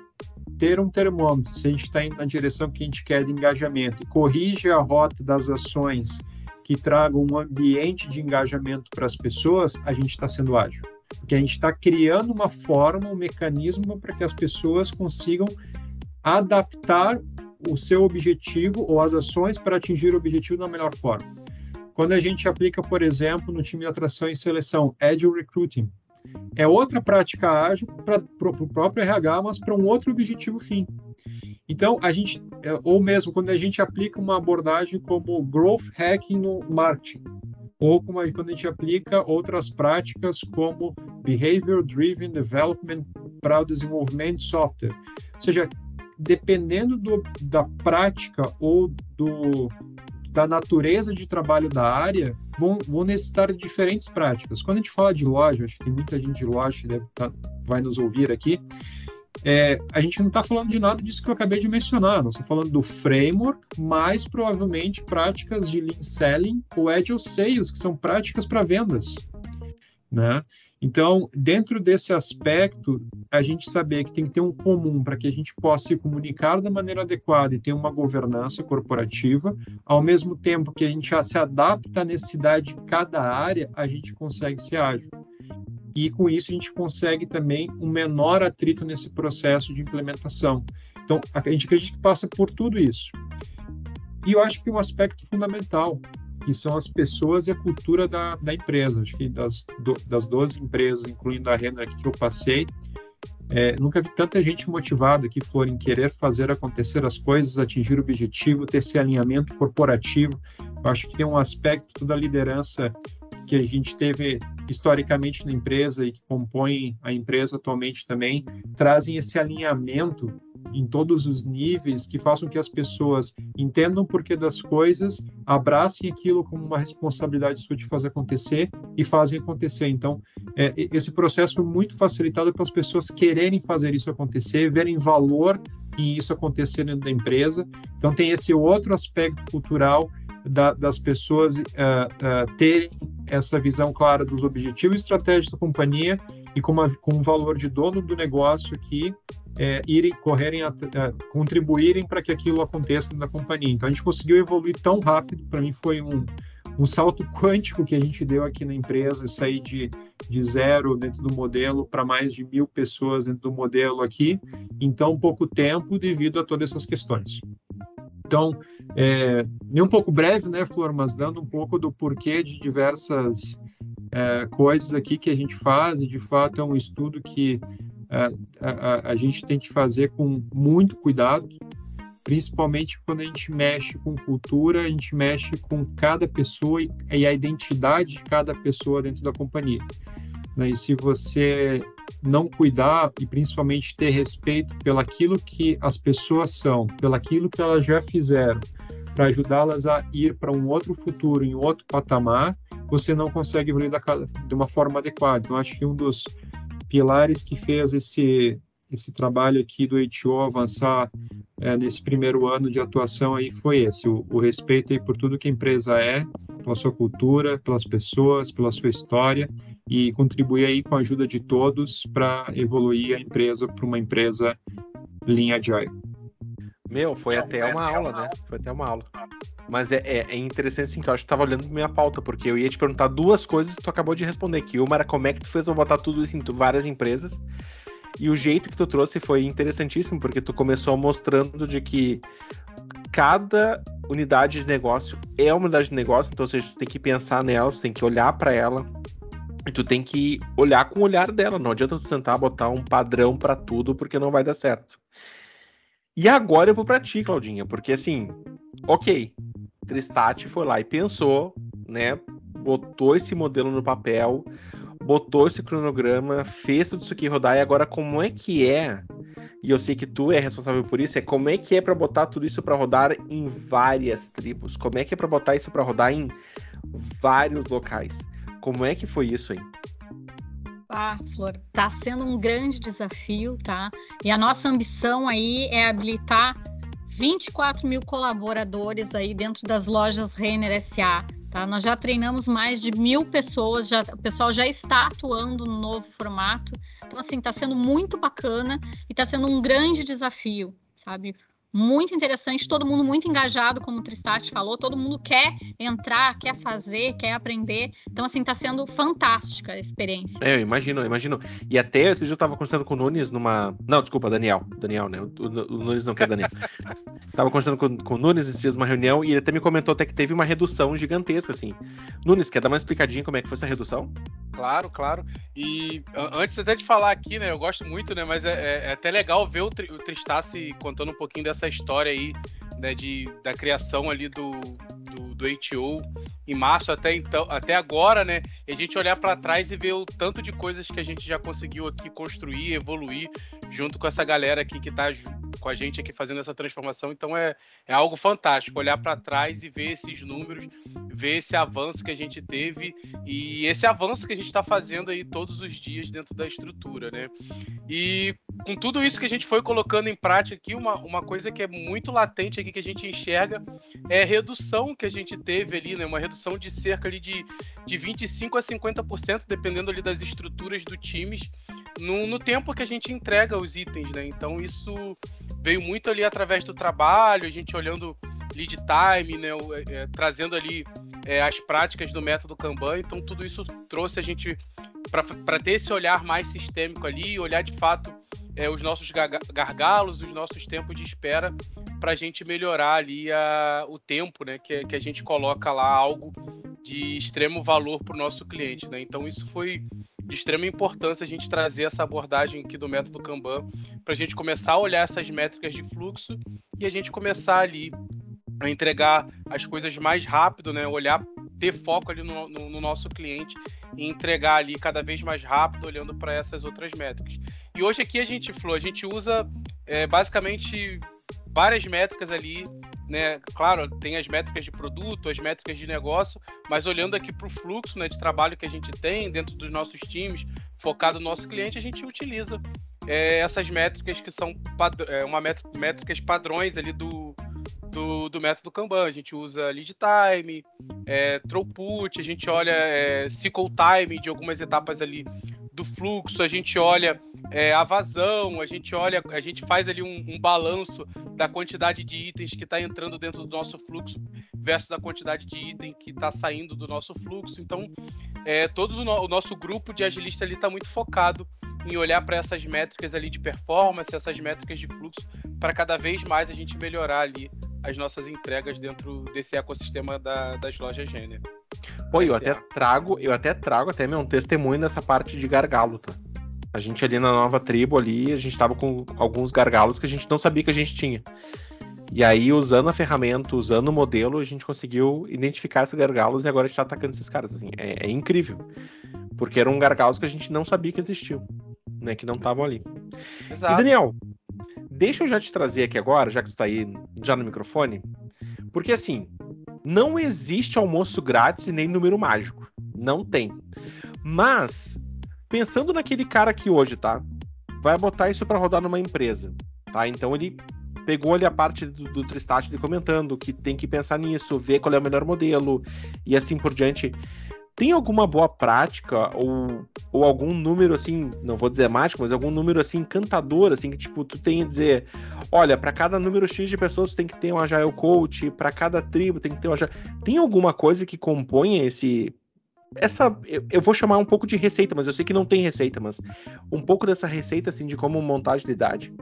ter um termômetro, se a gente está indo na direção que a gente quer de engajamento, e corrige a rota das ações que tragam um ambiente de engajamento para as pessoas, a gente está sendo ágil. Porque a gente está criando uma forma, um mecanismo para que as pessoas consigam adaptar o seu objetivo ou as ações para atingir o objetivo da melhor forma. Quando a gente aplica, por exemplo, no time de atração e seleção, Agile Recruiting, é outra prática ágil para o próprio RH, mas para um outro objetivo fim. Então, a gente, é, ou mesmo quando a gente aplica uma abordagem como growth hacking no marketing, ou como a, quando a gente aplica outras práticas como behavior driven development para o desenvolvimento de software. Ou seja, dependendo do, da prática ou do, da natureza de trabalho da área, vão, vão necessitar de diferentes práticas. Quando a gente fala de loja, acho que tem muita gente de loja que deve tá, vai nos ouvir aqui, é, a gente não está falando de nada disso que eu acabei de mencionar, nós estamos falando do framework, mais provavelmente práticas de lean selling ou agile sales, que são práticas para vendas. Né? Então, dentro desse aspecto, a gente saber que tem que ter um comum para que a gente possa se comunicar da maneira adequada e ter uma governança corporativa, ao mesmo tempo que a gente já se adapta à necessidade de cada área, a gente consegue ser ágil. E com isso a gente consegue também um menor atrito nesse processo de implementação. Então, a gente acredita que passa por tudo isso. E eu acho que tem um aspecto fundamental. Que são as pessoas e a cultura da, da empresa. Acho que das, do, das 12 empresas, incluindo a Renner que eu passei, é, nunca vi tanta gente motivada que for em querer fazer acontecer as coisas, atingir o objetivo, ter esse alinhamento corporativo. Eu acho que tem um aspecto da liderança que a gente teve historicamente na empresa e que compõem a empresa atualmente também, trazem esse alinhamento em todos os níveis que façam que as pessoas entendam o porquê das coisas, abracem aquilo como uma responsabilidade sua de fazer acontecer e fazem acontecer. Então, é, esse processo foi muito facilitado pelas pessoas quererem fazer isso acontecer, verem valor em isso acontecer dentro da empresa. Então, tem esse outro aspecto cultural da, das pessoas uh, uh, terem essa visão clara dos objetivos e estratégias da companhia e com, uma, com um valor de dono do negócio que é, irem, correrem, a, a, contribuírem para que aquilo aconteça na companhia. Então a gente conseguiu evoluir tão rápido, para mim foi um, um salto [LAUGHS] quântico que a gente deu aqui na empresa, sair de, de zero dentro do modelo para mais de mil pessoas dentro do modelo aqui em tão pouco tempo devido a todas essas questões. Então, é, nem um pouco breve, né, Flor, mas dando um pouco do porquê de diversas é, coisas aqui que a gente faz, e de fato é um estudo que é, a, a, a gente tem que fazer com muito cuidado, principalmente quando a gente mexe com cultura, a gente mexe com cada pessoa e, e a identidade de cada pessoa dentro da companhia. Né? E se você não cuidar e principalmente ter respeito pelaquilo que as pessoas são, pelaquilo que elas já fizeram, para ajudá-las a ir para um outro futuro, em outro patamar, você não consegue evoluir de uma forma adequada. Então, acho que um dos pilares que fez esse esse trabalho aqui do HO avançar é, nesse primeiro ano de atuação aí foi esse, o, o, respeito aí por tudo que a empresa é, pela sua cultura, pelas pessoas, pela sua história e contribuir aí com a ajuda de todos para evoluir a empresa para uma empresa linha agile. Meu, foi até uma aula, né? Foi até uma aula. Mas é, é, é, interessante assim que eu acho que tava olhando minha pauta, porque eu ia te perguntar duas coisas que tu acabou de responder, que uma era como é que tu fez pra botar tudo isso em várias empresas, e o jeito que tu trouxe foi interessantíssimo, porque tu começou mostrando de que cada unidade de negócio é uma unidade de negócio, então ou seja, tu tem que pensar nela, tu tem que olhar para ela, e tu tem que olhar com o olhar dela. Não adianta tu tentar botar um padrão para tudo, porque não vai dar certo. E agora eu vou para ti, Claudinha, porque assim, ok, Tristat foi lá e pensou, né? Botou esse modelo no papel, botou esse cronograma, fez tudo isso aqui rodar, e agora como é que é? E eu sei que tu é responsável por isso, é como é que é para botar tudo isso para rodar em várias tribos? Como é que é para botar isso para rodar em vários locais? Como é que foi isso aí? Ah, Flor, tá sendo um grande desafio, tá? E a nossa ambição aí é habilitar 24 mil colaboradores aí dentro das lojas Renner SA. Tá? Nós já treinamos mais de mil pessoas, já, o pessoal já está atuando no novo formato. Então, assim, está sendo muito bacana e está sendo um grande desafio, sabe? Muito interessante, todo mundo muito engajado, como o Tristat falou, todo mundo quer entrar, quer fazer, quer aprender. Então, assim, está sendo fantástica a experiência. É, eu imagino, eu imagino. E até esse dia eu estava conversando com o Nunes numa. Não, desculpa, Daniel. Daniel, né? O, o, o Nunes não quer Daniel. [LAUGHS] tava conversando com, com o Nunes esses dias numa reunião e ele até me comentou até que teve uma redução gigantesca, assim. Nunes, quer dar uma explicadinha como é que foi essa redução? Claro, claro. E antes até de falar aqui, né? Eu gosto muito, né? Mas é, é, é até legal ver o, o Tristasse contando um pouquinho dessa história aí, né? De, da criação ali do, do, do HO em março até então, até agora, né? E a gente olhar para trás e ver o tanto de coisas que a gente já conseguiu aqui construir, evoluir junto com essa galera aqui que está com a gente aqui fazendo essa transformação. Então é, é algo fantástico olhar para trás e ver esses números, ver esse avanço que a gente teve e esse avanço que a gente está fazendo aí todos os dias dentro da estrutura, né? E com tudo isso que a gente foi colocando em prática aqui, uma, uma coisa que é muito latente aqui que a gente enxerga é a redução que a gente teve ali, né? Uma redução de cerca ali de, de 25 a 50%, dependendo ali das estruturas do times, no, no tempo que a gente entrega os itens, né? Então isso veio muito ali através do trabalho, a gente olhando lead time, né, é, é, trazendo ali é, as práticas do método Kanban, então tudo isso trouxe a gente para ter esse olhar mais sistêmico ali, olhar de fato é, os nossos gargalos, os nossos tempos de espera, para a gente melhorar ali a, o tempo, né? Que, que a gente coloca lá algo de extremo valor para o nosso cliente, né? Então isso foi de extrema importância a gente trazer essa abordagem aqui do método Kanban para a gente começar a olhar essas métricas de fluxo e a gente começar ali a entregar as coisas mais rápido, né? Olhar, ter foco ali no, no, no nosso cliente e entregar ali cada vez mais rápido, olhando para essas outras métricas. E hoje aqui a gente, Flo, a gente usa é, basicamente várias métricas ali, né? Claro, tem as métricas de produto, as métricas de negócio, mas olhando aqui para o fluxo né, de trabalho que a gente tem dentro dos nossos times, focado no nosso cliente, a gente utiliza é, essas métricas que são é, uma métricas padrões ali do, do, do, método Kanban. A gente usa lead time, é, throughput, a gente olha é, cycle time de algumas etapas ali do fluxo, a gente olha é, a vazão, a gente olha, a gente faz ali um, um balanço da quantidade de itens que está entrando dentro do nosso fluxo versus a quantidade de item que está saindo do nosso fluxo. Então, é, todo o, no, o nosso grupo de agilista ali está muito focado em olhar para essas métricas ali de performance, essas métricas de fluxo, para cada vez mais a gente melhorar ali as nossas entregas dentro desse ecossistema da, das lojas Gênero. Pô, eu até trago, eu até trago até meu um testemunho nessa parte de gargalo, tá? A gente ali na nova tribo ali, a gente tava com alguns gargalos que a gente não sabia que a gente tinha. E aí, usando a ferramenta, usando o modelo, a gente conseguiu identificar esses gargalos e agora a gente tá atacando esses caras. Assim, é, é incrível. Porque eram gargalos que a gente não sabia que existiam, né? Que não estavam ali. Exato. E Daniel, deixa eu já te trazer aqui agora, já que tu tá aí já no microfone, porque assim, não existe almoço grátis e nem número mágico. Não tem. Mas, pensando naquele cara que hoje, tá? Vai botar isso para rodar numa empresa, tá? Então ele pegou ali a parte do, do Tristat comentando que tem que pensar nisso, ver qual é o melhor modelo e assim por diante. Tem alguma boa prática ou, ou algum número assim, não vou dizer mágico, mas algum número assim encantador, assim, que tipo, tu tem a dizer, olha, para cada número X de pessoas tem que ter um Agile Coach, para cada tribo tem que ter um Agile... Tem alguma coisa que componha esse essa eu, eu, vou chamar um pouco de receita, mas eu sei que não tem receita, mas um pouco dessa receita assim de como montar agilidade.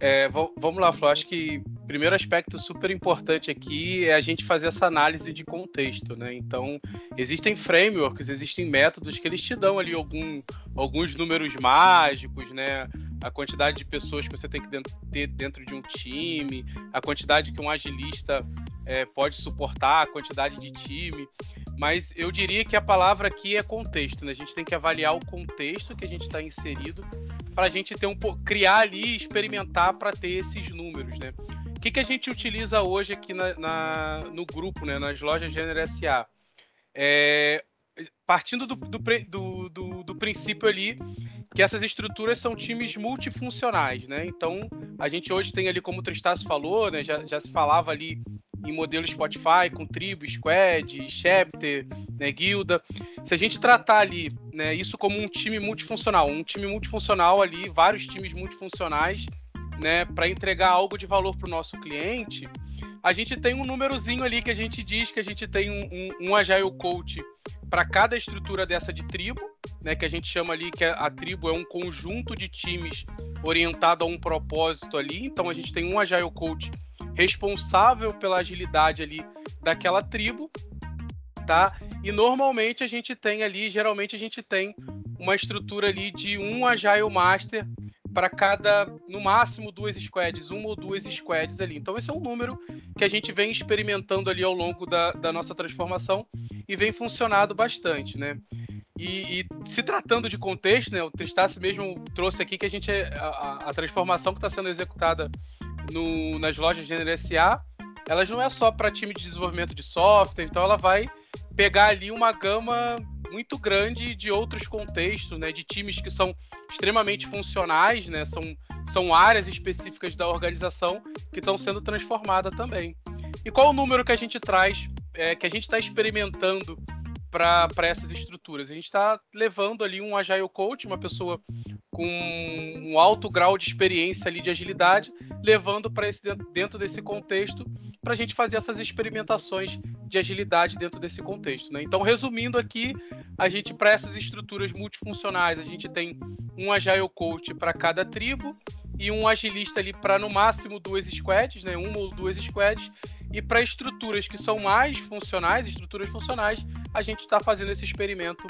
É, vamos lá, Flor. Acho que o primeiro aspecto super importante aqui é a gente fazer essa análise de contexto, né? Então, existem frameworks, existem métodos que eles te dão ali algum, alguns números mágicos, né? A quantidade de pessoas que você tem que ter dentro de um time, a quantidade que um agilista é, pode suportar, a quantidade de time. Mas eu diria que a palavra aqui é contexto, né? A gente tem que avaliar o contexto que a gente está inserido para a gente ter um criar ali, experimentar para ter esses números, né? O que, que a gente utiliza hoje aqui na, na no grupo, né, nas lojas Gênero SA? É, partindo do, do, do, do, princípio ali que essas estruturas são times multifuncionais, né? Então, a gente hoje tem ali, como o Tristas falou, né, já, já se falava ali em modelo Spotify, com tribo, squad, chapter, né, guilda. Se a gente tratar ali né, isso como um time multifuncional, um time multifuncional ali, vários times multifuncionais, né, para entregar algo de valor para o nosso cliente, a gente tem um númerozinho ali que a gente diz que a gente tem um, um, um Agile Coach para cada estrutura dessa de tribo, né, que a gente chama ali que a tribo é um conjunto de times orientado a um propósito ali. Então a gente tem um Agile Coach responsável pela agilidade ali daquela tribo, tá? E normalmente a gente tem ali, geralmente a gente tem uma estrutura ali de um Agile Master para cada, no máximo, duas squads, uma ou duas squads ali. Então, esse é um número que a gente vem experimentando ali ao longo da, da nossa transformação e vem funcionado bastante, né? E, e, se tratando de contexto, né, o Tristassi mesmo trouxe aqui que a gente a, a transformação que está sendo executada no, nas lojas Gênero SA, elas não é só para time de desenvolvimento de software, então ela vai pegar ali uma gama muito grande de outros contextos, né, de times que são extremamente funcionais, né, são, são áreas específicas da organização que estão sendo transformadas também. E qual o número que a gente traz, é, que a gente está experimentando para essas estruturas? A gente está levando ali um Agile Coach, uma pessoa com um alto grau de experiência ali de agilidade, levando para esse dentro desse contexto para a gente fazer essas experimentações de agilidade dentro desse contexto. Né? Então, resumindo aqui, a gente para essas estruturas multifuncionais, a gente tem um Agile Coach para cada tribo e um agilista ali para no máximo duas squads, né? Uma ou duas squads. E para estruturas que são mais funcionais, estruturas funcionais, a gente está fazendo esse experimento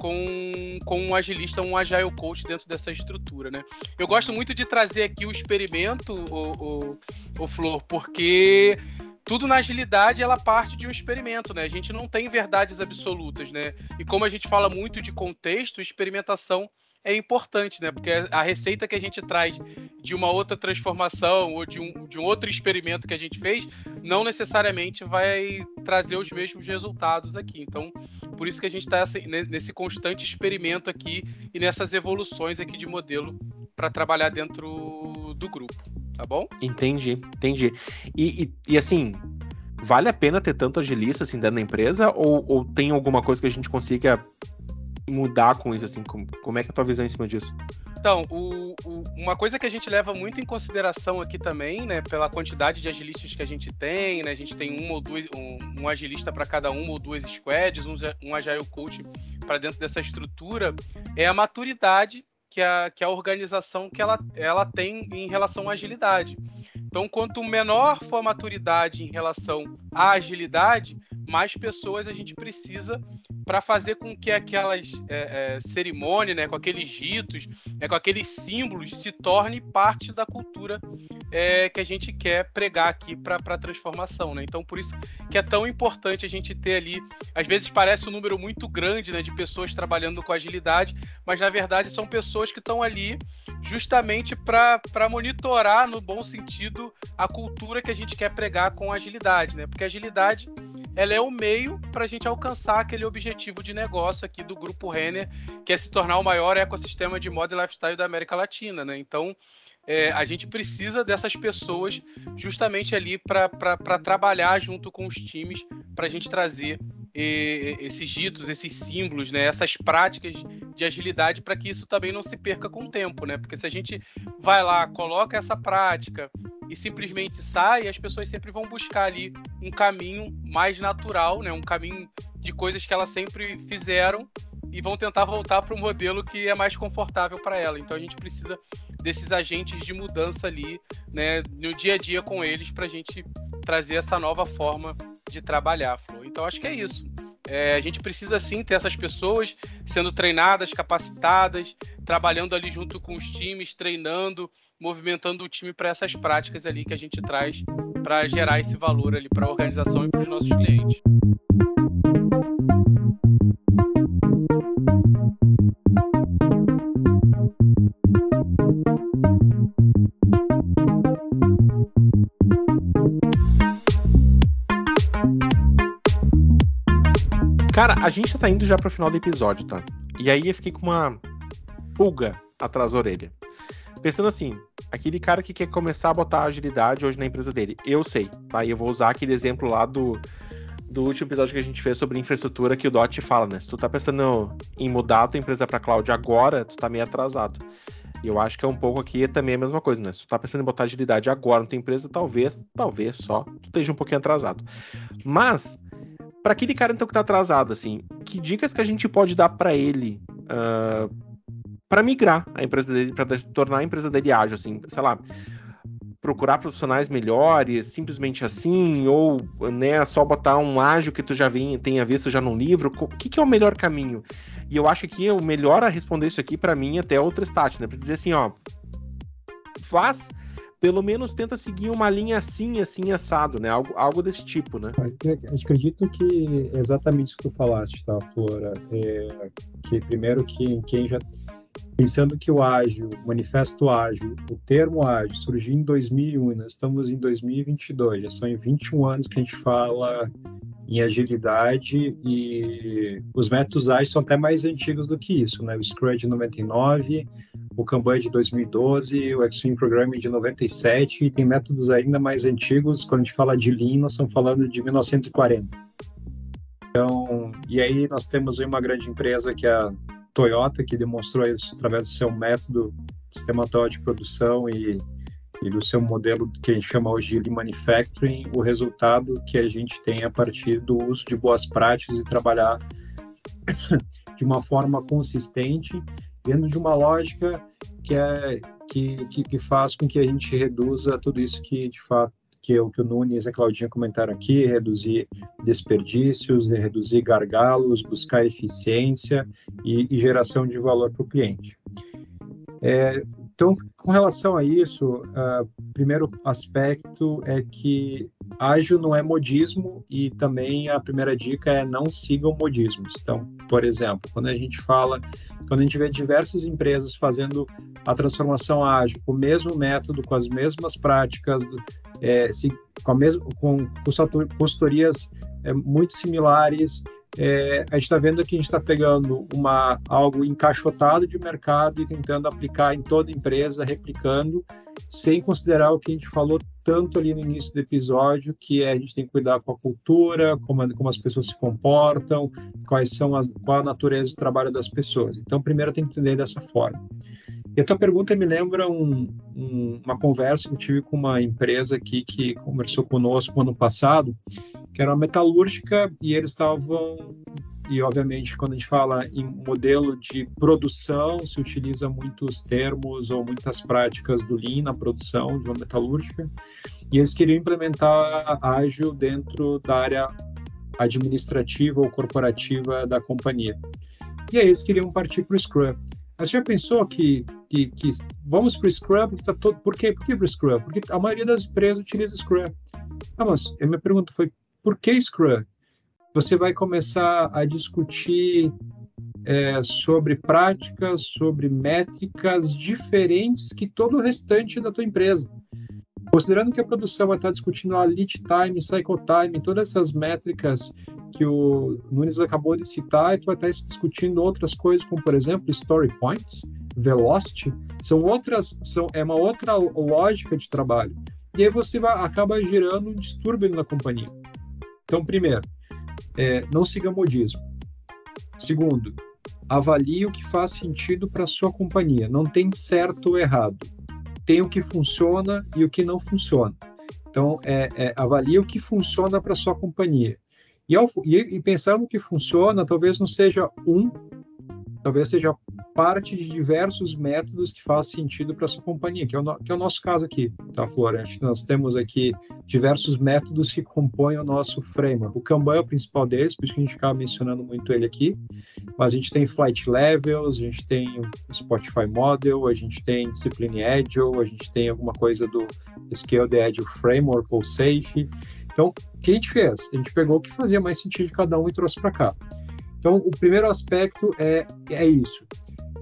com, com um agilista, um agile coach dentro dessa estrutura, né? Eu gosto muito de trazer aqui o experimento, o, o, o Flor, porque tudo na agilidade ela parte de um experimento, né? A gente não tem verdades absolutas, né? E como a gente fala muito de contexto, experimentação é importante, né? Porque a receita que a gente traz de uma outra transformação ou de um, de um outro experimento que a gente fez não necessariamente vai trazer os mesmos resultados aqui. Então, por isso que a gente está nesse constante experimento aqui e nessas evoluções aqui de modelo para trabalhar dentro do grupo tá bom? Entendi, entendi. E, e, e, assim, vale a pena ter tanto agilista assim dentro da empresa ou, ou tem alguma coisa que a gente consiga mudar com isso, assim? Como, como é que é a tua visão em cima disso? Então, o, o, uma coisa que a gente leva muito em consideração aqui também, né, pela quantidade de agilistas que a gente tem, né, a gente tem um ou dois, um, um agilista para cada uma ou duas squads, um, um agile coach para dentro dessa estrutura, é a maturidade que a, que a organização que ela, ela tem em relação à agilidade. Então, quanto menor for a maturidade em relação à agilidade, mais pessoas a gente precisa para fazer com que aquelas é, é, cerimônias, né, com aqueles ritos, né, com aqueles símbolos, se torne parte da cultura é, que a gente quer pregar aqui para a transformação. Né? Então, por isso que é tão importante a gente ter ali. Às vezes parece um número muito grande né, de pessoas trabalhando com agilidade, mas na verdade são pessoas que estão ali justamente para monitorar, no bom sentido, a cultura que a gente quer pregar com agilidade. Né? Porque agilidade ela é o meio para a gente alcançar aquele objetivo de negócio aqui do grupo Renner, que é se tornar o maior ecossistema de moda e lifestyle da América Latina, né? Então, é, a gente precisa dessas pessoas justamente ali para trabalhar junto com os times para a gente trazer e, esses ritos, esses símbolos, né, essas práticas de agilidade para que isso também não se perca com o tempo, né? Porque se a gente vai lá, coloca essa prática e simplesmente sai, as pessoas sempre vão buscar ali um caminho mais natural, né? Um caminho de coisas que elas sempre fizeram e vão tentar voltar para o modelo que é mais confortável para ela. Então a gente precisa desses agentes de mudança ali, né, no dia a dia com eles para a gente trazer essa nova forma de trabalhar, Flo. Então acho que é isso. É, a gente precisa sim ter essas pessoas sendo treinadas, capacitadas, trabalhando ali junto com os times, treinando, movimentando o time para essas práticas ali que a gente traz para gerar esse valor ali para a organização e para os nossos clientes. Cara, a gente tá indo já pro final do episódio, tá? E aí eu fiquei com uma pulga atrás da orelha. Pensando assim, aquele cara que quer começar a botar agilidade hoje na empresa dele. Eu sei, tá? E eu vou usar aquele exemplo lá do, do último episódio que a gente fez sobre infraestrutura que o Dot fala, né? Se tu tá pensando em mudar a tua empresa pra cloud agora, tu tá meio atrasado. E eu acho que é um pouco aqui também a mesma coisa, né? Se tu tá pensando em botar agilidade agora na tua empresa, talvez, talvez só, tu esteja um pouquinho atrasado. Mas, para aquele cara então que tá atrasado, assim, que dicas que a gente pode dar para ele uh, ah, para migrar a empresa dele, para tornar a empresa dele ágil, assim, sei lá, procurar profissionais melhores, simplesmente assim, ou né, só botar um ágil que tu já vem, tenha visto já num livro, o que, que é o melhor caminho? E eu acho que o melhor a responder isso aqui para mim até é outra stat, né, para dizer assim, ó, faz pelo menos tenta seguir uma linha assim, assim, assado, né? Algo, algo desse tipo, né? Acredito que é exatamente isso que tu falaste, tá, Flora? É, que primeiro que quem já pensando que o ágil, o manifesto ágil, o termo ágil surgiu em 2001 e nós estamos em 2022, já são em 21 anos que a gente fala em agilidade e os métodos ágeis são até mais antigos do que isso, né? O Scrum de 99, o Kanban de 2012, o Extreme Programming de 97 e tem métodos ainda mais antigos, quando a gente fala de Lean, nós estamos falando de 1940. Então, e aí nós temos uma grande empresa que é a Toyota, que demonstrou isso através do seu método sistematório de produção e e do seu modelo que a gente chama hoje de manufacturing, o resultado que a gente tem a partir do uso de boas práticas e trabalhar [COUGHS] de uma forma consistente, dentro de uma lógica que é, que, que, que faz com que a gente reduza tudo isso que de fato que o que o Nunes e a Claudinha comentaram aqui, reduzir desperdícios, reduzir gargalos, buscar eficiência e, e geração de valor para o cliente. É, então, com relação a isso, uh, primeiro aspecto é que ágil não é modismo e também a primeira dica é não sigam modismos. Então, por exemplo, quando a gente fala, quando a gente vê diversas empresas fazendo a transformação ágil com o mesmo método, com as mesmas práticas, é, se, com, a mesma, com consultorias é, muito similares. É, a gente está vendo que a gente está pegando uma, algo encaixotado de mercado e tentando aplicar em toda empresa, replicando, sem considerar o que a gente falou tanto ali no início do episódio, que é a gente tem que cuidar com a cultura, como, como as pessoas se comportam, quais são as, qual a natureza do trabalho das pessoas. Então, primeiro tem que entender dessa forma. E a tua pergunta me lembra um, um, uma conversa que eu tive com uma empresa aqui que conversou conosco ano passado, que era uma metalúrgica, e eles estavam e obviamente quando a gente fala em modelo de produção se utiliza muitos termos ou muitas práticas do Lean na produção de uma metalúrgica e eles queriam implementar ágil dentro da área administrativa ou corporativa da companhia. E aí eles queriam partir para o Scrum mas já pensou que, que, que vamos para o Scrum? Porque tá todo, por quê? Por que para o Scrum? Porque a maioria das empresas utiliza Scrum. Ah, mas a minha pergunta foi, por que Scrum? Você vai começar a discutir é, sobre práticas, sobre métricas diferentes que todo o restante da tua empresa. Considerando que a produção vai estar discutindo a lead time, cycle time, todas essas métricas que o Nunes acabou de citar, e tu vai estar discutindo outras coisas, como por exemplo story points, velocity, são outras, são, é uma outra lógica de trabalho. E aí você vai, acaba gerando um distúrbio na companhia. Então, primeiro, é, não siga modismo. Segundo, avalie o que faz sentido para sua companhia. Não tem certo ou errado tem o que funciona e o que não funciona. Então, é, é, avalie o que funciona para sua companhia. E, ao, e, e pensar no que funciona, talvez não seja um talvez seja parte de diversos métodos que faz sentido para sua companhia, que é, o, que é o nosso caso aqui, tá, Flora? Nós temos aqui diversos métodos que compõem o nosso framework. O Kanban é o principal deles, por isso que a gente acaba mencionando muito ele aqui, mas a gente tem Flight Levels, a gente tem o Spotify Model, a gente tem Discipline Agile, a gente tem alguma coisa do Scale the Agile Framework ou SAFe. Então, o que a gente fez? A gente pegou o que fazia mais sentido de cada um e trouxe para cá. Então, o primeiro aspecto é, é isso.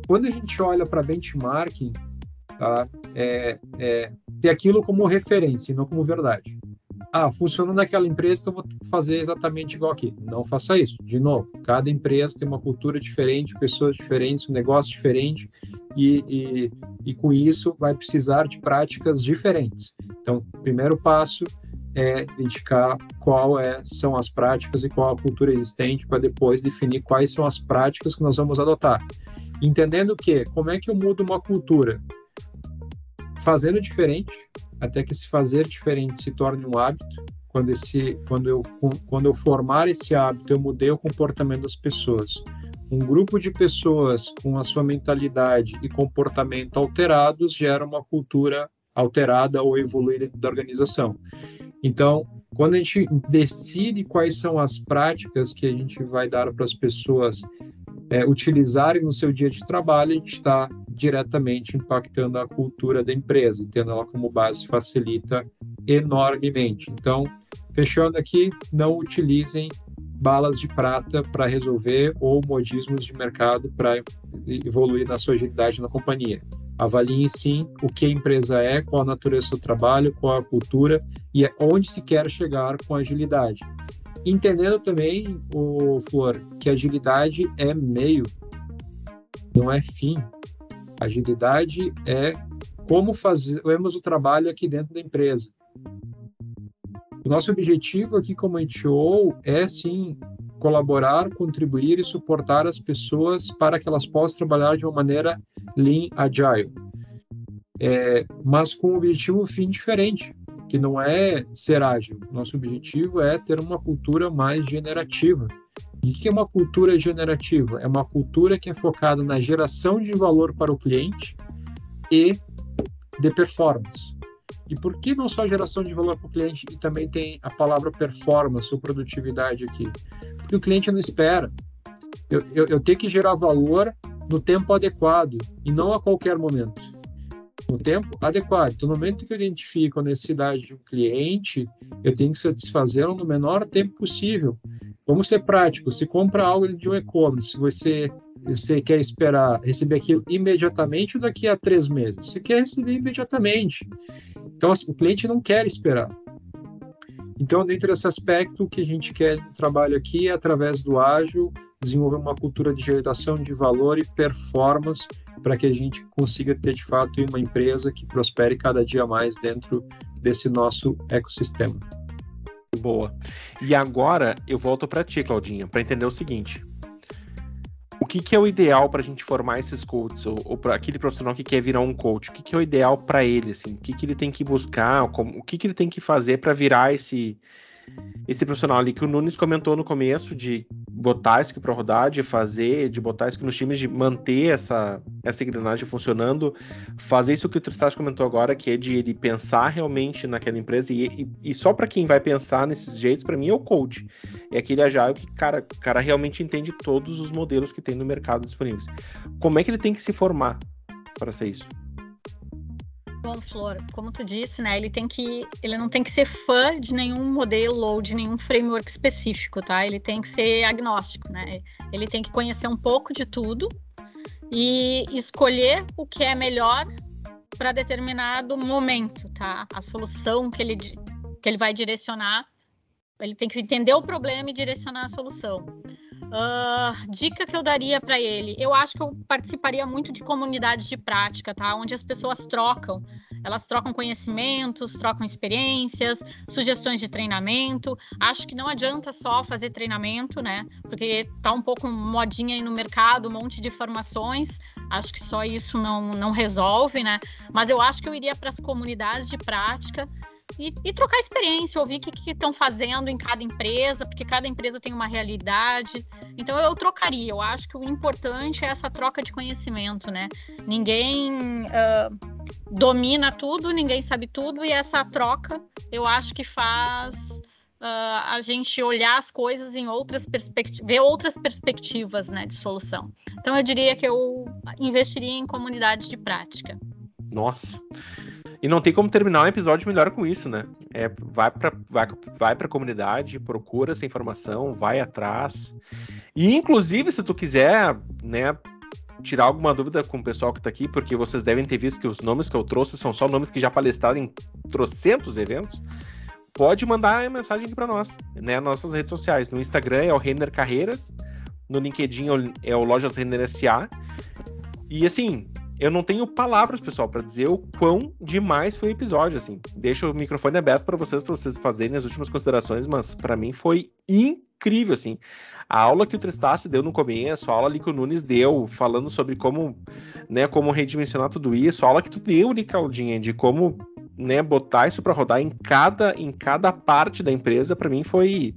Quando a gente olha para benchmarking, tá, é, é ter aquilo como referência e não como verdade. Ah, funcionou naquela empresa, então vou fazer exatamente igual aqui. Não faça isso. De novo, cada empresa tem uma cultura diferente, pessoas diferentes, um negócio diferente, e, e, e com isso vai precisar de práticas diferentes. Então, primeiro passo é identificar qual é, são as práticas e qual a cultura existente para depois definir quais são as práticas que nós vamos adotar. Entendendo que como é que eu mudo uma cultura? Fazendo diferente, até que esse fazer diferente se torne um hábito. Quando, esse, quando, eu, quando eu formar esse hábito, eu mudei o comportamento das pessoas. Um grupo de pessoas com a sua mentalidade e comportamento alterados gera uma cultura alterada ou evoluída da organização. Então, quando a gente decide quais são as práticas que a gente vai dar para as pessoas é, utilizarem no seu dia de trabalho, a gente está diretamente impactando a cultura da empresa, tendo ela como base facilita enormemente. Então, fechando aqui, não utilizem balas de prata para resolver ou modismos de mercado para evoluir na sua agilidade na companhia. Avaliem sim o que a empresa é, qual a natureza do trabalho, qual a cultura e onde se quer chegar com agilidade. Entendendo também, o Flor, que agilidade é meio, não é fim. Agilidade é como fazemos o trabalho aqui dentro da empresa. Nosso objetivo aqui como NTO é sim colaborar, contribuir e suportar as pessoas para que elas possam trabalhar de uma maneira Lean Agile, é, mas com um objetivo fim diferente, que não é ser ágil. Nosso objetivo é ter uma cultura mais generativa. E o que é uma cultura generativa? É uma cultura que é focada na geração de valor para o cliente e de performance. E por que não só geração de valor para o cliente e também tem a palavra performance ou produtividade aqui? Porque o cliente não espera. Eu, eu, eu tenho que gerar valor no tempo adequado e não a qualquer momento. No tempo adequado. Então, no momento que eu identifico a necessidade de um cliente, eu tenho que satisfazê-lo no menor tempo possível. Vamos ser práticos. Se compra algo de um e-commerce, você você quer esperar receber aquilo imediatamente ou daqui a três meses? Você quer receber imediatamente. Então, assim, o cliente não quer esperar. Então, dentro desse aspecto, o que a gente quer no trabalho aqui é, através do ágil, desenvolver uma cultura de geração de valor e performance para que a gente consiga ter, de fato, uma empresa que prospere cada dia mais dentro desse nosso ecossistema. Boa. E agora eu volto para ti, Claudinha, para entender o seguinte o que, que é o ideal para a gente formar esses coaches, ou, ou para aquele profissional que quer virar um coach, o que, que é o ideal para ele, assim, o que, que ele tem que buscar, como, o que, que ele tem que fazer para virar esse, esse profissional ali que o Nunes comentou no começo de botar isso para rodar, de fazer, de botar isso nos times, de manter essa, essa engrenagem funcionando, fazer isso que o Tristas comentou agora, que é de ele pensar realmente naquela empresa e, e, e só para quem vai pensar nesses jeitos, para mim é o coach. É aquele agile que cara, cara realmente entende todos os modelos que tem no mercado disponíveis. Como é que ele tem que se formar para ser isso? Bom, Flor, como tu disse, né, ele tem que, ele não tem que ser fã de nenhum modelo ou de nenhum framework específico, tá? Ele tem que ser agnóstico, né? Ele tem que conhecer um pouco de tudo e escolher o que é melhor para determinado momento, tá? A solução que ele que ele vai direcionar, ele tem que entender o problema e direcionar a solução. Uh, dica que eu daria para ele, eu acho que eu participaria muito de comunidades de prática, tá? Onde as pessoas trocam, elas trocam conhecimentos, trocam experiências, sugestões de treinamento. Acho que não adianta só fazer treinamento, né? Porque tá um pouco modinha aí no mercado, um monte de formações. Acho que só isso não, não resolve, né? Mas eu acho que eu iria para as comunidades de prática e, e trocar experiência, ouvir o que estão fazendo em cada empresa, porque cada empresa tem uma realidade. Então eu trocaria. Eu acho que o importante é essa troca de conhecimento, né? Ninguém uh, domina tudo, ninguém sabe tudo, e essa troca eu acho que faz uh, a gente olhar as coisas em outras perspectivas, ver outras perspectivas né, de solução. Então eu diria que eu investiria em comunidades de prática. Nossa. E não tem como terminar um episódio melhor com isso, né? É, vai para vai, vai a comunidade, procura essa informação, vai atrás. E, inclusive, se tu quiser, né, tirar alguma dúvida com o pessoal que está aqui, porque vocês devem ter visto que os nomes que eu trouxe são só nomes que já palestraram em trocentos eventos, pode mandar mensagem aqui para nós, né? Nossas redes sociais. No Instagram é o Renner Carreiras, no LinkedIn é o Lojas Renner SA. E assim, eu não tenho palavras, pessoal, para dizer o quão demais foi o episódio, assim. Deixo o microfone aberto para vocês, para vocês fazerem as últimas considerações, mas para mim foi incrível, assim. A aula que o Tristassi deu no começo, a aula ali que o Nunes deu, falando sobre como, né, como redimensionar tudo isso, a aula que tu deu, Claudinha, de como, né, botar isso para rodar em cada, em cada parte da empresa, para mim foi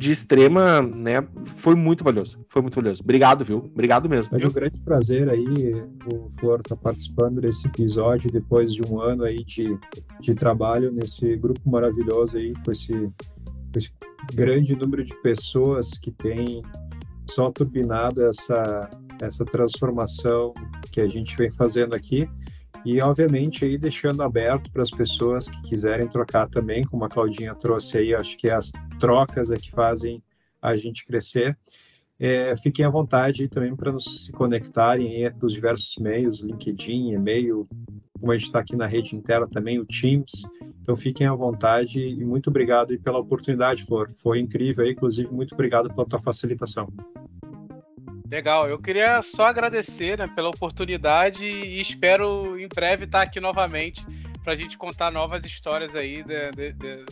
de extrema, né? Foi muito valioso. Foi muito valioso. Obrigado, viu? Obrigado mesmo. É um grande prazer aí, o Flor estar tá participando desse episódio depois de um ano aí de, de trabalho nesse grupo maravilhoso aí, com esse, com esse grande número de pessoas que tem só turbinado essa, essa transformação que a gente vem fazendo aqui. E, obviamente, aí deixando aberto para as pessoas que quiserem trocar também, como a Claudinha trouxe aí, acho que as trocas é que fazem a gente crescer. É, fiquem à vontade também para nos se conectarem aí nos diversos meios, LinkedIn, e-mail, como a gente está aqui na rede interna também, o Teams. Então fiquem à vontade e muito obrigado pela oportunidade, Flor. Foi incrível aí, inclusive, muito obrigado pela tua facilitação. Legal, eu queria só agradecer né, pela oportunidade e espero em breve estar aqui novamente para a gente contar novas histórias aí de, de, de,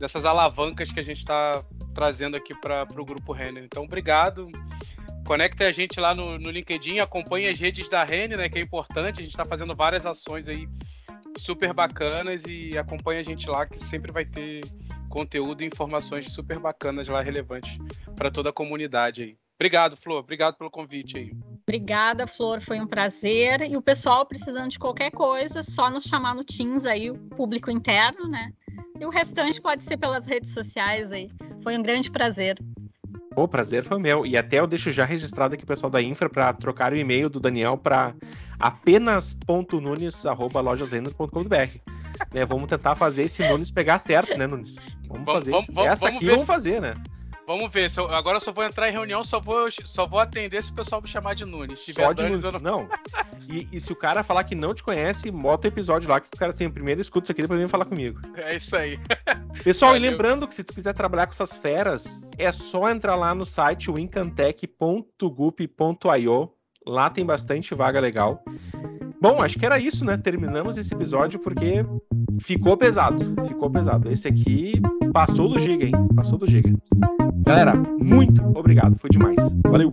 dessas alavancas que a gente está trazendo aqui para o Grupo Renner. Então, obrigado. Conecte a gente lá no, no LinkedIn, acompanhe as redes da Renner, né, que é importante. A gente está fazendo várias ações aí super bacanas e acompanhe a gente lá, que sempre vai ter conteúdo e informações super bacanas lá, relevantes para toda a comunidade aí. Obrigado, Flor. Obrigado pelo convite aí. Obrigada, Flor, foi um prazer. E o pessoal precisando de qualquer coisa, só nos chamar no Teams aí, o público interno, né? E o restante pode ser pelas redes sociais aí. Foi um grande prazer. O prazer foi meu. E até eu deixo já registrado aqui o pessoal da Infra para trocar o e-mail do Daniel para apenas.nunes.lojasrender.com.br. né, vamos tentar fazer esse Nunes pegar certo, né, Nunes? Vamos, vamos fazer vamos, vamos, Essa vamos aqui ver. vamos fazer, né? Vamos ver. Eu, agora eu só vou entrar em reunião, só vou, só vou atender se o pessoal me chamar de Nunes. Só de Nunes. Não. não. E, e, se o cara falar que não te conhece, bota o episódio lá que o cara assim, primeiro escuta isso aqui depois vem falar comigo. É isso aí. [LAUGHS] Pessoal, Valeu. e lembrando que se tu quiser trabalhar com essas feras, é só entrar lá no site wincantech.gup.io. Lá tem bastante vaga legal. Bom, acho que era isso, né? Terminamos esse episódio porque ficou pesado. Ficou pesado. Esse aqui passou do giga, hein? Passou do giga. Galera, muito obrigado. Foi demais. Valeu!